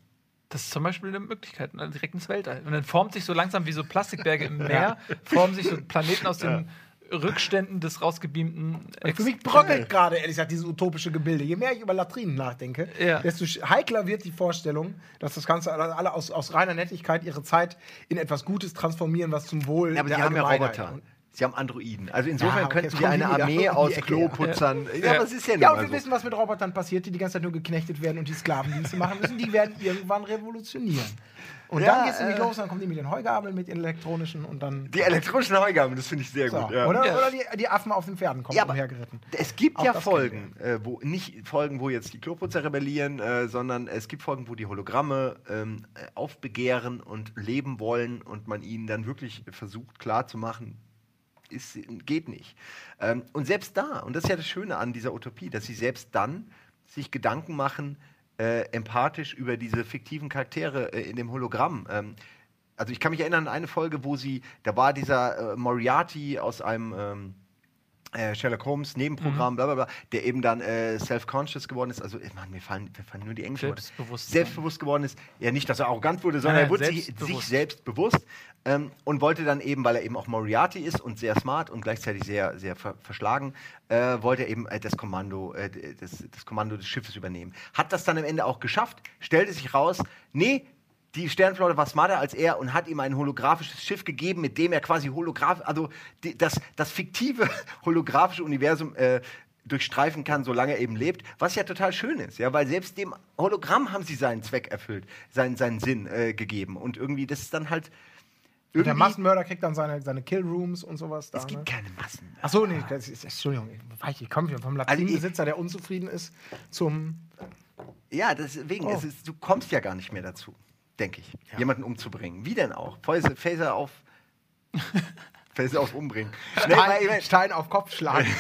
Das ist zum Beispiel eine Möglichkeit, ne? direkt ins Weltall. Und dann formt sich so langsam wie so Plastikberge im [laughs] Meer, formen sich so Planeten aus den Rückständen des rausgebeamten. Für mich bröckelt gerade, ehrlich gesagt, dieses utopische Gebilde. Je mehr ich über Latrinen nachdenke, Ja. desto heikler wird die Vorstellung, dass das Ganze alle aus, aus reiner Nettigkeit ihre Zeit in etwas Gutes transformieren, was zum Wohl Ja, aber der sie haben ja Roboter. Sie haben Androiden. Also insofern Ja, okay, könnten sie eine Armee aus Ecke, ja. Kloputzern. Ja, Ja. aber es ist ja, Ja, nun und wir so. wissen, was mit Robotern passiert, die die ganze Zeit nur geknechtet werden und die Sklavendienste machen müssen. Die werden irgendwann revolutionieren. Und Ja, dann geht's nämlich äh, los, dann kommen die mit den Heugabeln, mit ihren elektronischen und dann. Die elektronischen Heugaben, das finde ich sehr So. gut. Ja. Oder, Ja. oder die, die Affen auf den Pferden kommen Ja, aber umhergeritten. Es gibt Auch ja das Folgen, äh, wo nicht Folgen, wo jetzt die Kloputzer rebellieren, äh, sondern es gibt Folgen, wo die Hologramme ähm, äh, aufbegehren und leben wollen und man ihnen dann wirklich versucht klarzumachen, ist, geht nicht. Ähm, und selbst da, und das ist ja das Schöne an dieser Utopie, dass sie selbst dann sich Gedanken machen, äh, empathisch über diese fiktiven Charaktere äh, in dem Hologramm. Ähm, also ich kann mich erinnern an eine Folge, wo sie, da war dieser äh, Moriarty aus einem ähm, äh, Sherlock Holmes Nebenprogramm, bla bla bla, der eben dann äh, self-conscious geworden ist. Also, äh, Mann, mir fallen, mir fallen nur die englischen Worte. Selbstbewusstsein. Selbstbewusst geworden ist. Ja, nicht, dass er arrogant wurde, sondern Nein, er wurde sich, selbstbewusst. sich selbst bewusst ähm, und wollte dann eben, weil er eben auch Moriarty ist und sehr smart und gleichzeitig sehr, sehr ver verschlagen, äh, wollte er eben äh, das, Kommando, äh, das, das Kommando des Schiffes übernehmen. Hat das dann am Ende auch geschafft, stellte sich raus, nee, die Sternflotte war smarter als er und hat ihm ein holographisches Schiff gegeben, mit dem er quasi holographisch, also die, das, das fiktive [laughs] holographische Universum äh, durchstreifen kann, solange er eben lebt, was ja total schön ist, ja, weil selbst dem Hologramm haben sie seinen Zweck erfüllt, seinen, seinen Sinn äh, gegeben und irgendwie, das ist dann halt Und der irgendwie, Massenmörder kriegt dann seine, seine Killrooms und sowas da. es Ne? gibt keine Massen. Achso, nee, das ist, Entschuldigung, ich komme vom Also Latrinenbesitzer, der unzufrieden ist, zum. Ja, deswegen, Oh. es ist, du kommst ja gar nicht mehr dazu, denke ich, jemanden umzubringen. Wie denn auch? Phaser, auf. [laughs] Phaser auf umbringen. Nee, ich mein- Stein auf Kopf schlagen. [laughs]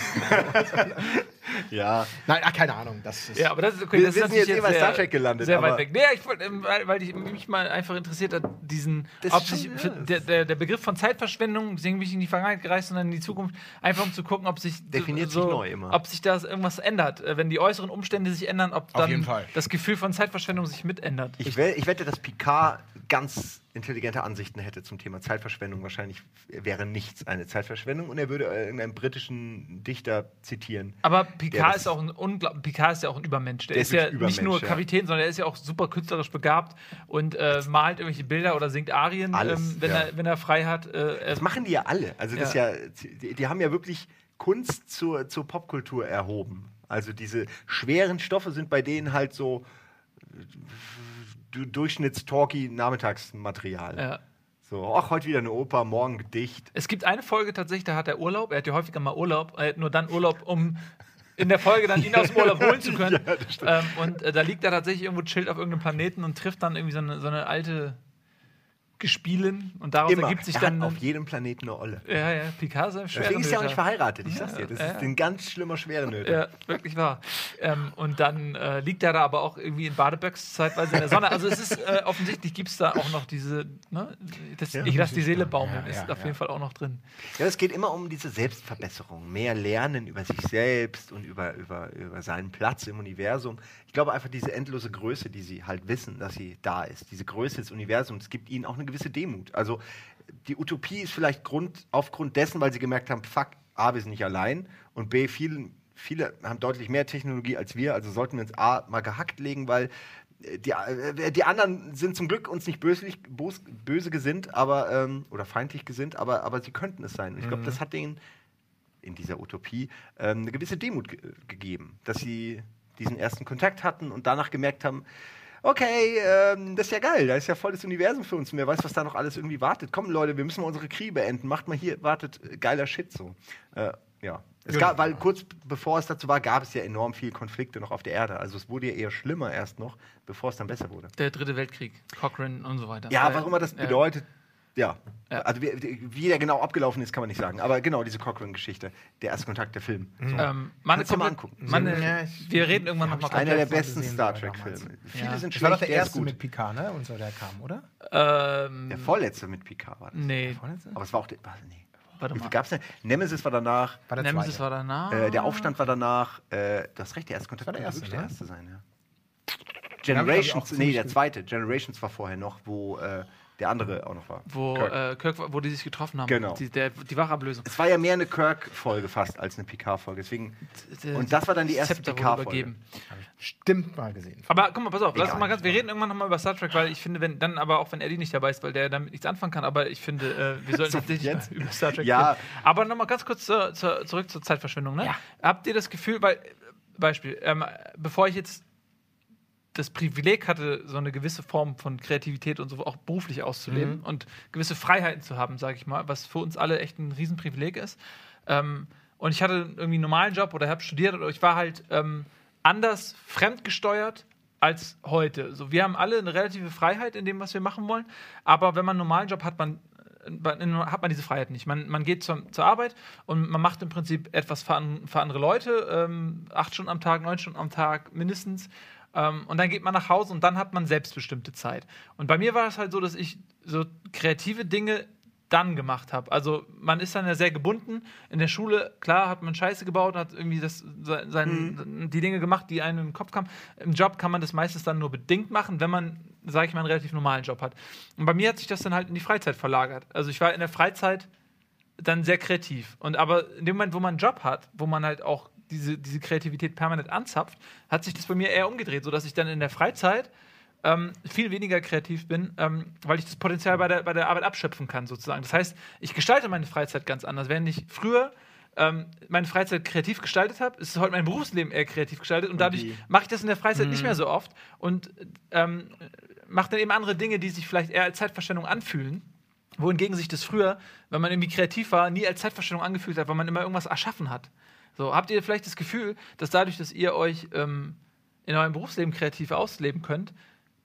[laughs] ja, Nein, ach, keine Ahnung. Das ist, Ja, aber das ist okay. Wir- das wir ist sind jetzt eh bei sehr, Star Trek gelandet, Sehr aber- weit weg. Nee, ich wollte, ähm, weil, weil ich, mich mal einfach interessiert hat, diesen, Das ob sich ja, der, der, der Begriff von Zeitverschwendung, deswegen bin ich in die Vergangenheit gereist, sondern in die Zukunft, einfach um zu gucken, ob sich Definiert so, sich neu immer. ob sich da irgendwas ändert, Äh, wenn die äußeren Umstände sich ändern, ob dann das Gefühl von Zeitverschwendung sich mitändert. ich, ich wette, dass Picard ganz intelligente Ansichten hätte zum Thema Zeitverschwendung. Wahrscheinlich wäre nichts eine Zeitverschwendung und er würde äh, irgendeinen britischen Dichter zitieren. Aber Picard ist auch ein unglaub Picard ist ja auch ein Übermensch. Der, Der ist, ja wirklich nicht nur Übermensch, ja. Kapitän, sondern er ist ja auch super künstlerisch begabt und äh, malt irgendwelche Bilder oder singt Arien, Alles, ähm, wenn, ja. er, wenn er frei hat. Äh, Das machen die ja alle. Also das Ja. ja, die, die haben ja wirklich Kunst zur, zur Popkultur erhoben. Also diese schweren Stoffe sind bei denen halt so äh, Durchschnitts-Talkie-Nachmittagsmaterial. ja. So, ach, heute wieder eine Oper, morgen Gedicht. Es gibt eine Folge tatsächlich, da hat er Urlaub. Er hat ja häufiger mal Urlaub. Er hat nur dann Urlaub, um in der Folge dann ihn aus dem Urlaub holen zu können. [laughs] ähm, und äh, da liegt er tatsächlich irgendwo chillt auf irgendeinem Planeten und trifft dann irgendwie so eine, so eine alte Gespielin. Und daraus Immer. ergibt sich er dann. hat auf jedem Planeten eine Olle. ja, ja, Picard ist ein schwerer Deswegen ist er auch nicht verheiratet, ich sag's dir. Das Ja, ist ja. ein ganz schlimmer Schwerenöter. Ja, wirklich wahr. Ähm, und dann äh, liegt er da aber auch irgendwie in Badeböcks zeitweise in der Sonne. Also es ist äh, offensichtlich gibt es da auch noch diese, ne, das, Ja, ich lasse die Seele baumeln, Ja, ist ja, auf ja. jeden Fall auch noch drin. Ja, es geht immer um diese Selbstverbesserung, mehr Lernen über sich selbst und über, über, über seinen Platz im Universum. Ich glaube einfach diese endlose Größe, die sie halt wissen, dass sie da ist, diese Größe des Universums, gibt ihnen auch eine gewisse Demut. Also die Utopie ist vielleicht Grund, aufgrund dessen, weil sie gemerkt haben, fuck, A, wir sind nicht allein und B, viel, viele haben deutlich mehr Technologie als wir, also sollten wir uns A mal gehackt legen, weil äh, die, äh, die anderen sind zum Glück uns nicht böslich, bos, böse gesinnt, aber ähm, oder feindlich gesinnt, aber, aber sie könnten es sein. Und ich glaube, das hat denen in dieser Utopie ähm, eine gewisse Demut ge gegeben, dass sie diesen ersten Kontakt hatten und danach gemerkt haben, okay, ähm, das ist ja geil, da ist ja voll das Universum für uns und wer weiß, was da noch alles irgendwie wartet. Komm, Leute, wir müssen mal unsere Kriege beenden, macht mal hier, wartet, äh, geiler Shit so. Äh, ja. Es gab, weil kurz bevor es dazu war, gab es ja enorm viele Konflikte noch auf der Erde. Also es wurde ja eher schlimmer erst noch, bevor es dann besser wurde. Der dritte Weltkrieg, Cochrane und so weiter. Ja, Äh, warum immer das äh, bedeutet, ja. Ja. Also wie, wie der genau abgelaufen ist, kann man nicht sagen. Aber genau, diese Cochrane-Geschichte, der erste Kontakt, der Film. So. Ähm, du mal angucken. eine- Ja, ich- wir reden irgendwann noch mal Einer der besten Star. Trek-Filme. Viele Ja. sind Das war doch schlecht, der der erste gut. mit Picard, ne? Und so, der kam, oder? Ähm, Der vorletzte mit Picard war das. nee, Aber es war auch der. Was, nee. warte mal. gab's denn? Nemesis war danach. War der Nemesis zweite. war danach. Äh, der Aufstand war danach. Äh, du hast recht, der erste Kontakt war der erste, der ne? erste sein, ja. Generations, nee, der zweite. Generations war vorher noch, wo äh, der andere auch noch war. wo Kirk. Äh, Kirk, wo die sich getroffen haben. Genau. Die, der, die Wachablösung. es war ja mehr eine Kirk-Folge fast als eine Picard-Folge. Deswegen. Und das war dann die erste Picard-Folge. übergeben. Stimmt mal gesehen. Aber guck mal, pass auf, lass Egal. uns mal ganz, wir reden irgendwann nochmal über Star Trek, weil ich finde, wenn dann aber auch wenn Eddie nicht dabei ist, weil der damit nichts anfangen kann, aber ich finde, äh, wir sollten [laughs] So, tatsächlich jetzt? über Star Trek Ja. reden. Aber nochmal ganz kurz zur, zur, zurück zur Zeitverschwendung. Ne? Ja. Habt ihr das Gefühl, weil, Beispiel, ähm, bevor ich jetzt das Privileg hatte, so eine gewisse Form von Kreativität und so auch beruflich auszuleben Mhm. und gewisse Freiheiten zu haben, sage ich mal, was für uns alle echt ein Riesenprivileg ist. Ähm, und ich hatte irgendwie einen normalen Job oder habe studiert oder ich war halt ähm, anders fremdgesteuert als heute. So, wir haben alle eine relative Freiheit in dem, was wir machen wollen, aber wenn man einen normalen Job hat, man hat man diese Freiheit nicht. Man, man geht zum, zur Arbeit und man macht im Prinzip etwas für, an, für andere Leute, ähm, acht Stunden am Tag, neun Stunden am Tag mindestens. Ähm, und dann geht man nach Hause und dann hat man selbstbestimmte Zeit. Und bei mir war es halt so, dass ich so kreative Dinge dann gemacht habe. Also man ist dann ja sehr gebunden. In der Schule, klar, hat man Scheiße gebaut, hat irgendwie das, se- sein, die Dinge gemacht, die einem im Kopf kamen. Im Job kann man das meistens dann nur bedingt machen, wenn man, sage ich mal, einen relativ normalen Job hat. Und bei mir hat sich das dann halt in die Freizeit verlagert. Also ich war in der Freizeit dann sehr kreativ. Und aber in dem Moment, wo man einen Job hat, wo man halt auch diese, diese Kreativität permanent anzapft, hat sich das bei mir eher umgedreht, sodass ich dann in der Freizeit ähm, viel weniger kreativ bin, ähm, weil ich das Potenzial bei der, bei der Arbeit abschöpfen kann, sozusagen. Das heißt, ich gestalte meine Freizeit ganz anders. Während ich früher ähm, meine Freizeit kreativ gestaltet habe, ist heute mein Berufsleben eher kreativ gestaltet und dadurch mache ich das in der Freizeit nicht mehr so oft und ähm, mache dann eben andere Dinge, die sich vielleicht eher als Zeitverschwendung anfühlen. Wohingegen sich das früher, wenn man irgendwie kreativ war, nie als Zeitverschwendung angefühlt hat, weil man immer irgendwas erschaffen hat. So, habt ihr vielleicht das Gefühl, dass dadurch, dass ihr euch ähm, in eurem Berufsleben kreativ ausleben könnt,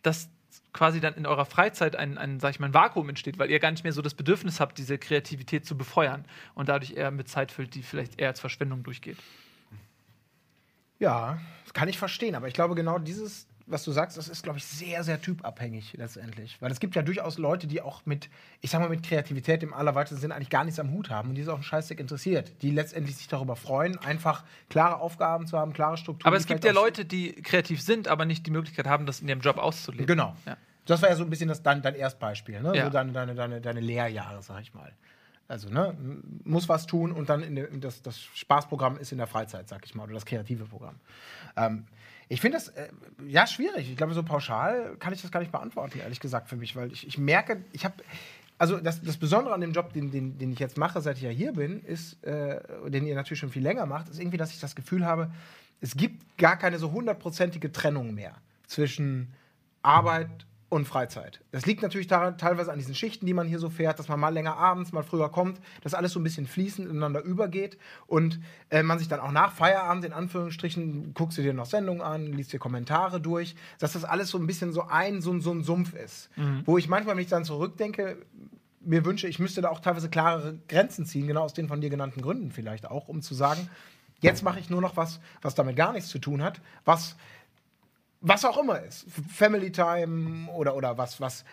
dass quasi dann in eurer Freizeit ein, ein, sag ich mal, ein Vakuum entsteht, weil ihr gar nicht mehr so das Bedürfnis habt, diese Kreativität zu befeuern und dadurch eher mit Zeit füllt, die vielleicht eher als Verschwendung durchgeht. Ja, das kann ich verstehen, aber ich glaube genau dieses, was du sagst, das ist, glaube ich, sehr, sehr typabhängig letztendlich. Weil es gibt ja durchaus Leute, die auch mit, ich sag mal, mit Kreativität im allerweitesten Sinn eigentlich gar nichts am Hut haben und die ist auch ein Scheißdreck interessiert, die letztendlich sich darüber freuen, einfach klare Aufgaben zu haben, klare Strukturen. Aber es gibt ja Leute, die kreativ sind, aber nicht die Möglichkeit haben, das in ihrem Job auszuleben. Genau. Ja. Das war ja so ein bisschen das, dein, dein Erstbeispiel, ne? Ja. So deine, deine, deine, deine Lehrjahre, sag ich mal. Also, ne, muss was tun und dann in der, das, das Spaßprogramm ist in der Freizeit, sag ich mal, oder das kreative Programm. Ähm, ich finde das, äh, ja, schwierig. Ich glaube, so pauschal kann ich das gar nicht beantworten, ehrlich gesagt, für mich, weil ich, ich merke, ich habe, also das, das Besondere an dem Job, den, den, den ich jetzt mache, seit ich ja hier bin, ist, äh, den ihr natürlich schon viel länger macht, ist irgendwie, dass ich das Gefühl habe, es gibt gar keine so hundertprozentige Trennung mehr zwischen Arbeit und Freizeit. Das liegt natürlich teilweise an diesen Schichten, die man hier so fährt, dass man mal länger abends, mal früher kommt, dass alles so ein bisschen fließend ineinander übergeht und äh, man sich dann auch nach Feierabend, in Anführungsstrichen, guckst du dir noch Sendungen an, liest dir Kommentare durch, dass das alles so ein bisschen so ein, so, ein- so ein Sumpf ist. Wo ich manchmal, wenn ich dann zurückdenke, mir wünsche, ich müsste da auch teilweise klarere Grenzen ziehen, genau aus den von dir genannten Gründen vielleicht auch, um zu sagen, jetzt mache ich nur noch was, was damit gar nichts zu tun hat, was was auch immer ist. Family Time oder, oder was, was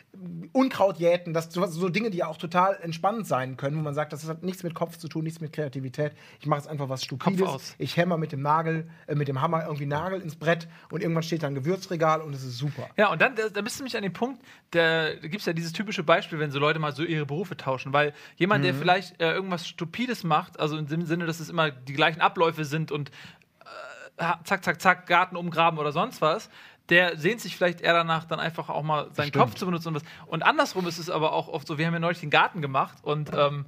Unkraut jäten, das, so, so Dinge, die ja auch total entspannend sein können, wo man sagt, das hat nichts mit Kopf zu tun, nichts mit Kreativität. Ich mache jetzt einfach was Stupides. Ich hämmer mit dem Nagel, äh, mit dem Hammer irgendwie Nagel ins Brett und irgendwann steht da ein Gewürzregal und es ist super. Ja, und dann, da, bist du mich an den Punkt, da, gibt es ja dieses typische Beispiel, wenn so Leute mal so ihre Berufe tauschen, weil jemand, Mhm. der vielleicht äh, irgendwas Stupides macht, also im Sin- Sinne, dass es immer die gleichen Abläufe sind und zack, zack, zack, Garten umgraben oder sonst was, der sehnt sich vielleicht eher danach, dann einfach auch mal seinen Stimmt. Kopf zu benutzen und was. Und andersrum ist es aber auch oft so, wir haben ja neulich den Garten gemacht und ähm,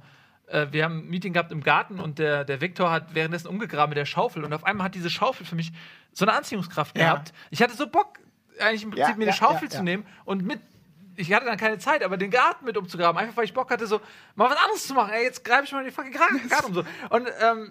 äh, wir haben ein Meeting gehabt im Garten und der, der Viktor hat währenddessen umgegraben mit der Schaufel und auf einmal hat diese Schaufel für mich so eine Anziehungskraft Ja. gehabt. Ich hatte so Bock, eigentlich im Prinzip Ja, mir eine ja, Schaufel ja, zu nehmen und mit. Ich hatte dann keine Zeit, aber den Garten mit umzugraben, einfach weil ich Bock hatte, so mal was anderes zu machen. Ey, jetzt greife ich mal den fucking Garten um so. Und ähm,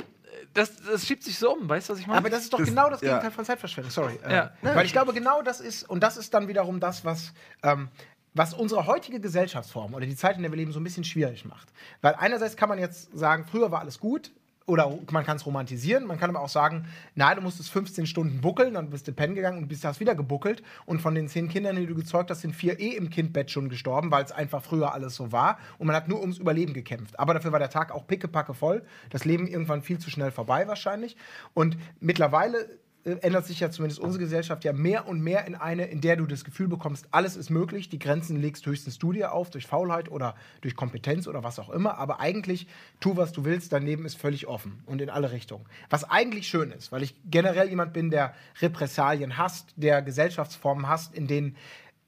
das, das schiebt sich so um, weißt du, was ich meine? Aber das ist doch Das- genau das ja. Gegenteil von Zeitverschwendung. Sorry. Ja. Weil ich glaube, genau das ist, und das ist dann wiederum das, was, ähm, was unsere heutige Gesellschaftsform oder die Zeit, in der wir leben, so ein bisschen schwierig macht. Weil einerseits kann man jetzt sagen, früher war alles gut. Oder man kann es romantisieren, man kann aber auch sagen, nein, du musstest 15 Stunden buckeln, dann bist du pennen gegangen und bist hast wieder gebuckelt. Und von den zehn Kindern, die du gezeugt hast, sind vier eh im Kindbett schon gestorben, weil es einfach früher alles so war. Und man hat nur ums Überleben gekämpft. Aber dafür war der Tag auch pickepacke voll. Das Leben irgendwann viel zu schnell vorbei wahrscheinlich. Und mittlerweile ändert sich ja zumindest unsere Gesellschaft ja mehr und mehr in eine, in der du das Gefühl bekommst, alles ist möglich, die Grenzen legst höchstens du dir auf, durch Faulheit oder durch Kompetenz oder was auch immer, aber eigentlich tu, was du willst, dein Leben ist völlig offen und in alle Richtungen. Was eigentlich schön ist, weil ich generell jemand bin, der Repressalien hasst, der Gesellschaftsformen hasst, in denen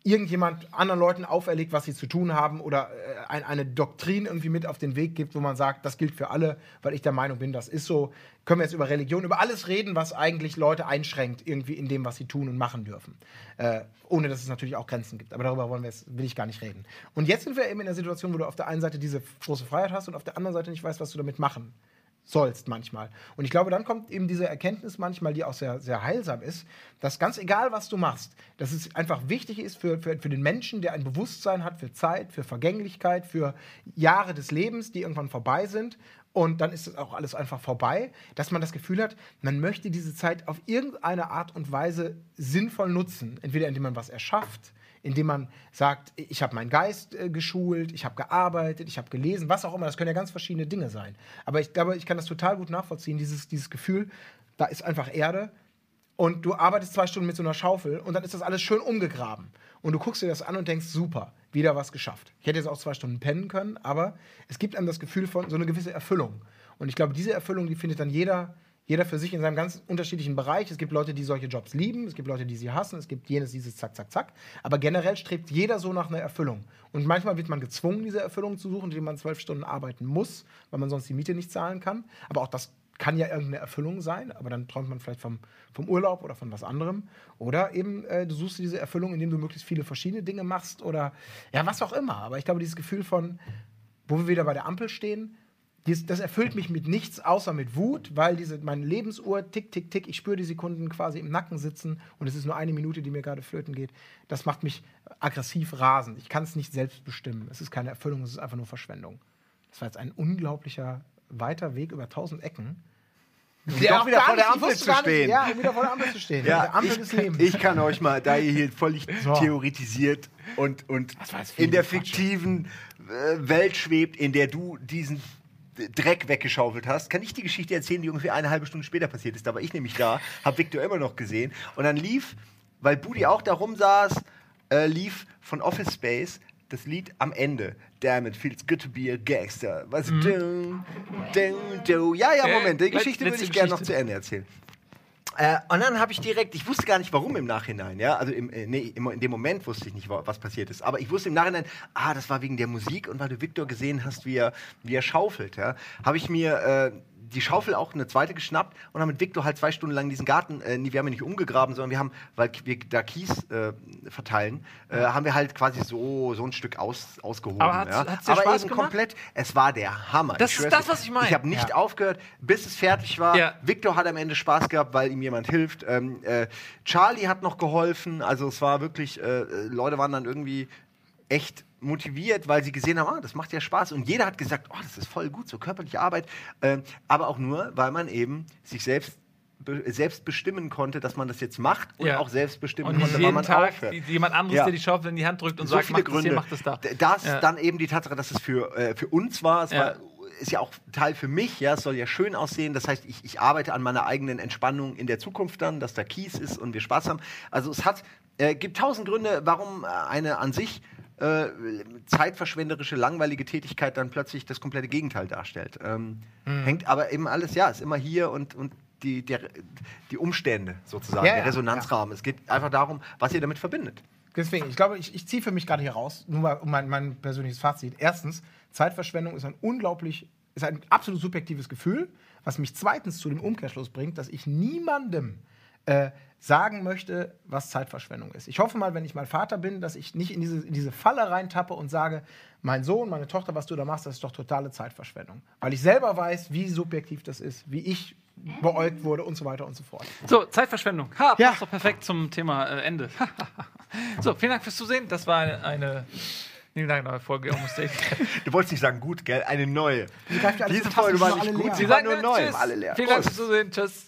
irgendjemand anderen Leuten auferlegt, was sie zu tun haben oder äh, ein, eine Doktrin irgendwie mit auf den Weg gibt, wo man sagt, das gilt für alle, weil ich der Meinung bin, das ist so. Können wir jetzt über Religion, über alles reden, was eigentlich Leute einschränkt irgendwie in dem, was sie tun und machen dürfen. Äh, ohne dass es natürlich auch Grenzen gibt. Aber darüber wollen wir jetzt, will ich gar nicht reden. Und jetzt sind wir eben in der Situation, wo du auf der einen Seite diese große Freiheit hast und auf der anderen Seite nicht weißt, was du damit machen sollst manchmal. Und ich glaube, dann kommt eben diese Erkenntnis manchmal, die auch sehr, sehr heilsam ist, dass ganz egal, was du machst, dass es einfach wichtig ist für, für, für den Menschen, der ein Bewusstsein hat für Zeit, für Vergänglichkeit, für Jahre des Lebens, die irgendwann vorbei sind. Und dann ist es auch alles einfach vorbei, dass man das Gefühl hat, man möchte diese Zeit auf irgendeine Art und Weise sinnvoll nutzen. Entweder indem man was erschafft, indem man sagt, ich habe meinen Geist äh, geschult, ich habe gearbeitet, ich habe gelesen, was auch immer. Das können ja ganz verschiedene Dinge sein. Aber ich glaube, ich kann das total gut nachvollziehen, dieses, dieses Gefühl, da ist einfach Erde und du arbeitest zwei Stunden mit so einer Schaufel und dann ist das alles schön umgegraben. Und du guckst dir das an und denkst, super, wieder was geschafft. Ich hätte jetzt auch zwei Stunden pennen können, aber es gibt einem das Gefühl von so eine gewisse Erfüllung. Und ich glaube, diese Erfüllung, die findet dann jeder, jeder für sich in seinem ganz unterschiedlichen Bereich. Es gibt Leute, die solche Jobs lieben, es gibt Leute, die sie hassen, es gibt jenes, dieses Zack, Zack, Zack. Aber generell strebt jeder so nach einer Erfüllung. Und manchmal wird man gezwungen, diese Erfüllung zu suchen, indem man zwölf Stunden arbeiten muss, weil man sonst die Miete nicht zahlen kann. Aber auch das kann ja irgendeine Erfüllung sein, aber dann träumt man vielleicht vom, vom Urlaub oder von was anderem. Oder eben, äh, du suchst diese Erfüllung, indem du möglichst viele verschiedene Dinge machst oder ja, was auch immer. Aber ich glaube, dieses Gefühl von, wo wir wieder bei der Ampel stehen, dies, das erfüllt mich mit nichts außer mit Wut, weil diese, meine Lebensuhr tick, tick, tick, ich spüre die Sekunden quasi im Nacken sitzen und es ist nur eine Minute, die mir gerade flöten geht. Das macht mich aggressiv rasend. Ich kann es nicht selbst bestimmen. Es ist keine Erfüllung, es ist einfach nur Verschwendung. Das war jetzt ein unglaublicher weiter Weg über tausend Ecken. Ja, auch wieder vor der Ampel zu nicht- stehen. Ja, wieder vor der Ampel zu stehen. der Ampel ich, Lebens. ich kann euch mal, da ihr hier völlig [laughs] So. theoretisiert und, und in der Quatsch. fiktiven äh, Welt schwebt, in der du diesen Dreck weggeschaufelt hast, kann ich die Geschichte erzählen, die ungefähr eine halbe Stunde später passiert ist. Da war ich nämlich da, habe Victor immer noch gesehen und dann lief, weil Budi auch da rumsaß, äh, lief von Office Space das Lied am Ende. Damn it, feels good to be a gangster. Was? Mhm. Dun, dun, dun. Ja, ja, Äh, Moment, die Geschichte würde letzte ich gerne noch zu Ende erzählen. Äh, und dann habe ich direkt, ich wusste gar nicht warum im Nachhinein, ja, also im, äh, nee, in dem Moment wusste ich nicht, wa- was passiert ist, aber ich wusste im Nachhinein, ah, das war wegen der Musik und weil du Victor gesehen hast, wie er, wie er schaufelt, ja, habe ich mir äh, die Schaufel auch eine zweite geschnappt und haben mit Victor halt zwei Stunden lang diesen Garten, äh, wir haben ihn nicht umgegraben, sondern wir haben, weil wir da Kies äh, verteilen, äh, haben wir halt quasi so, so ein Stück aus, ausgehoben. Aber hat's- ja. hat's aber Spaß eben gemacht? komplett, es war der Hammer. Das ist das, was ich meine. Ich habe nicht Ja. aufgehört, bis es fertig war. Ja. Victor hat am Ende Spaß gehabt, weil ihm jemand hilft. Ähm, äh, Charlie hat noch geholfen. Also es war wirklich, äh, äh, Leute waren dann irgendwie echt motiviert, weil sie gesehen haben, ah, das macht ja Spaß. Und jeder hat gesagt, oh, das ist voll gut, so körperliche Arbeit. Ähm, aber auch nur, weil man eben sich selbst be selbst bestimmen konnte, dass man das jetzt macht und Ja. auch selbst bestimmen Und konnte, wann man Tag aufhört. die, jemand anderes, Ja. der die Schaufel in die Hand drückt und so sagt, viele mach das Gründe. hier, mach das da. Das, Ja. dann eben die Tatsache, dass es für, äh, für uns war. Es war ist ja auch Teil für mich, ja, es soll ja schön aussehen. Das heißt, ich, ich arbeite an meiner eigenen Entspannung in der Zukunft dann, dass da Kies ist und wir Spaß haben. Also es hat, äh, gibt tausend Gründe, warum äh, eine an sich äh, zeitverschwenderische, langweilige Tätigkeit dann plötzlich das komplette Gegenteil darstellt. Ähm, Hm. Hängt aber eben alles, ja, ist immer hier und, und die, der, die Umstände sozusagen, Ja, der ja, Resonanzrahmen. Es geht einfach darum, was ihr damit verbindet. Deswegen, ich glaube, ich, ich ziehe für mich gerade hier raus, nur mal um mein, mein persönliches Fazit. Erstens, Zeitverschwendung ist ein unglaublich, ist ein absolut subjektives Gefühl, was mich zweitens zu dem Umkehrschluss bringt, dass ich niemandem äh, sagen möchte, was Zeitverschwendung ist. Ich hoffe mal, wenn ich mal Vater bin, dass ich nicht in diese, in diese Falle reintappe und sage, mein Sohn, meine Tochter, was du da machst, das ist doch totale Zeitverschwendung. Weil ich selber weiß, wie subjektiv das ist, wie ich beäugt wurde und so weiter und so fort. So, Zeitverschwendung. Ha, passt Ja. doch perfekt zum Thema äh, Ende. [laughs] so, vielen Dank fürs Zusehen. Das war eine, eine neue, neue Folge. [laughs] Du wolltest nicht sagen, gut, gell? Eine neue. Diese Folge war nicht gut, leer. sie war nur ja, neu. Alle leer. Vielen Dank fürs Zusehen. Tschüss.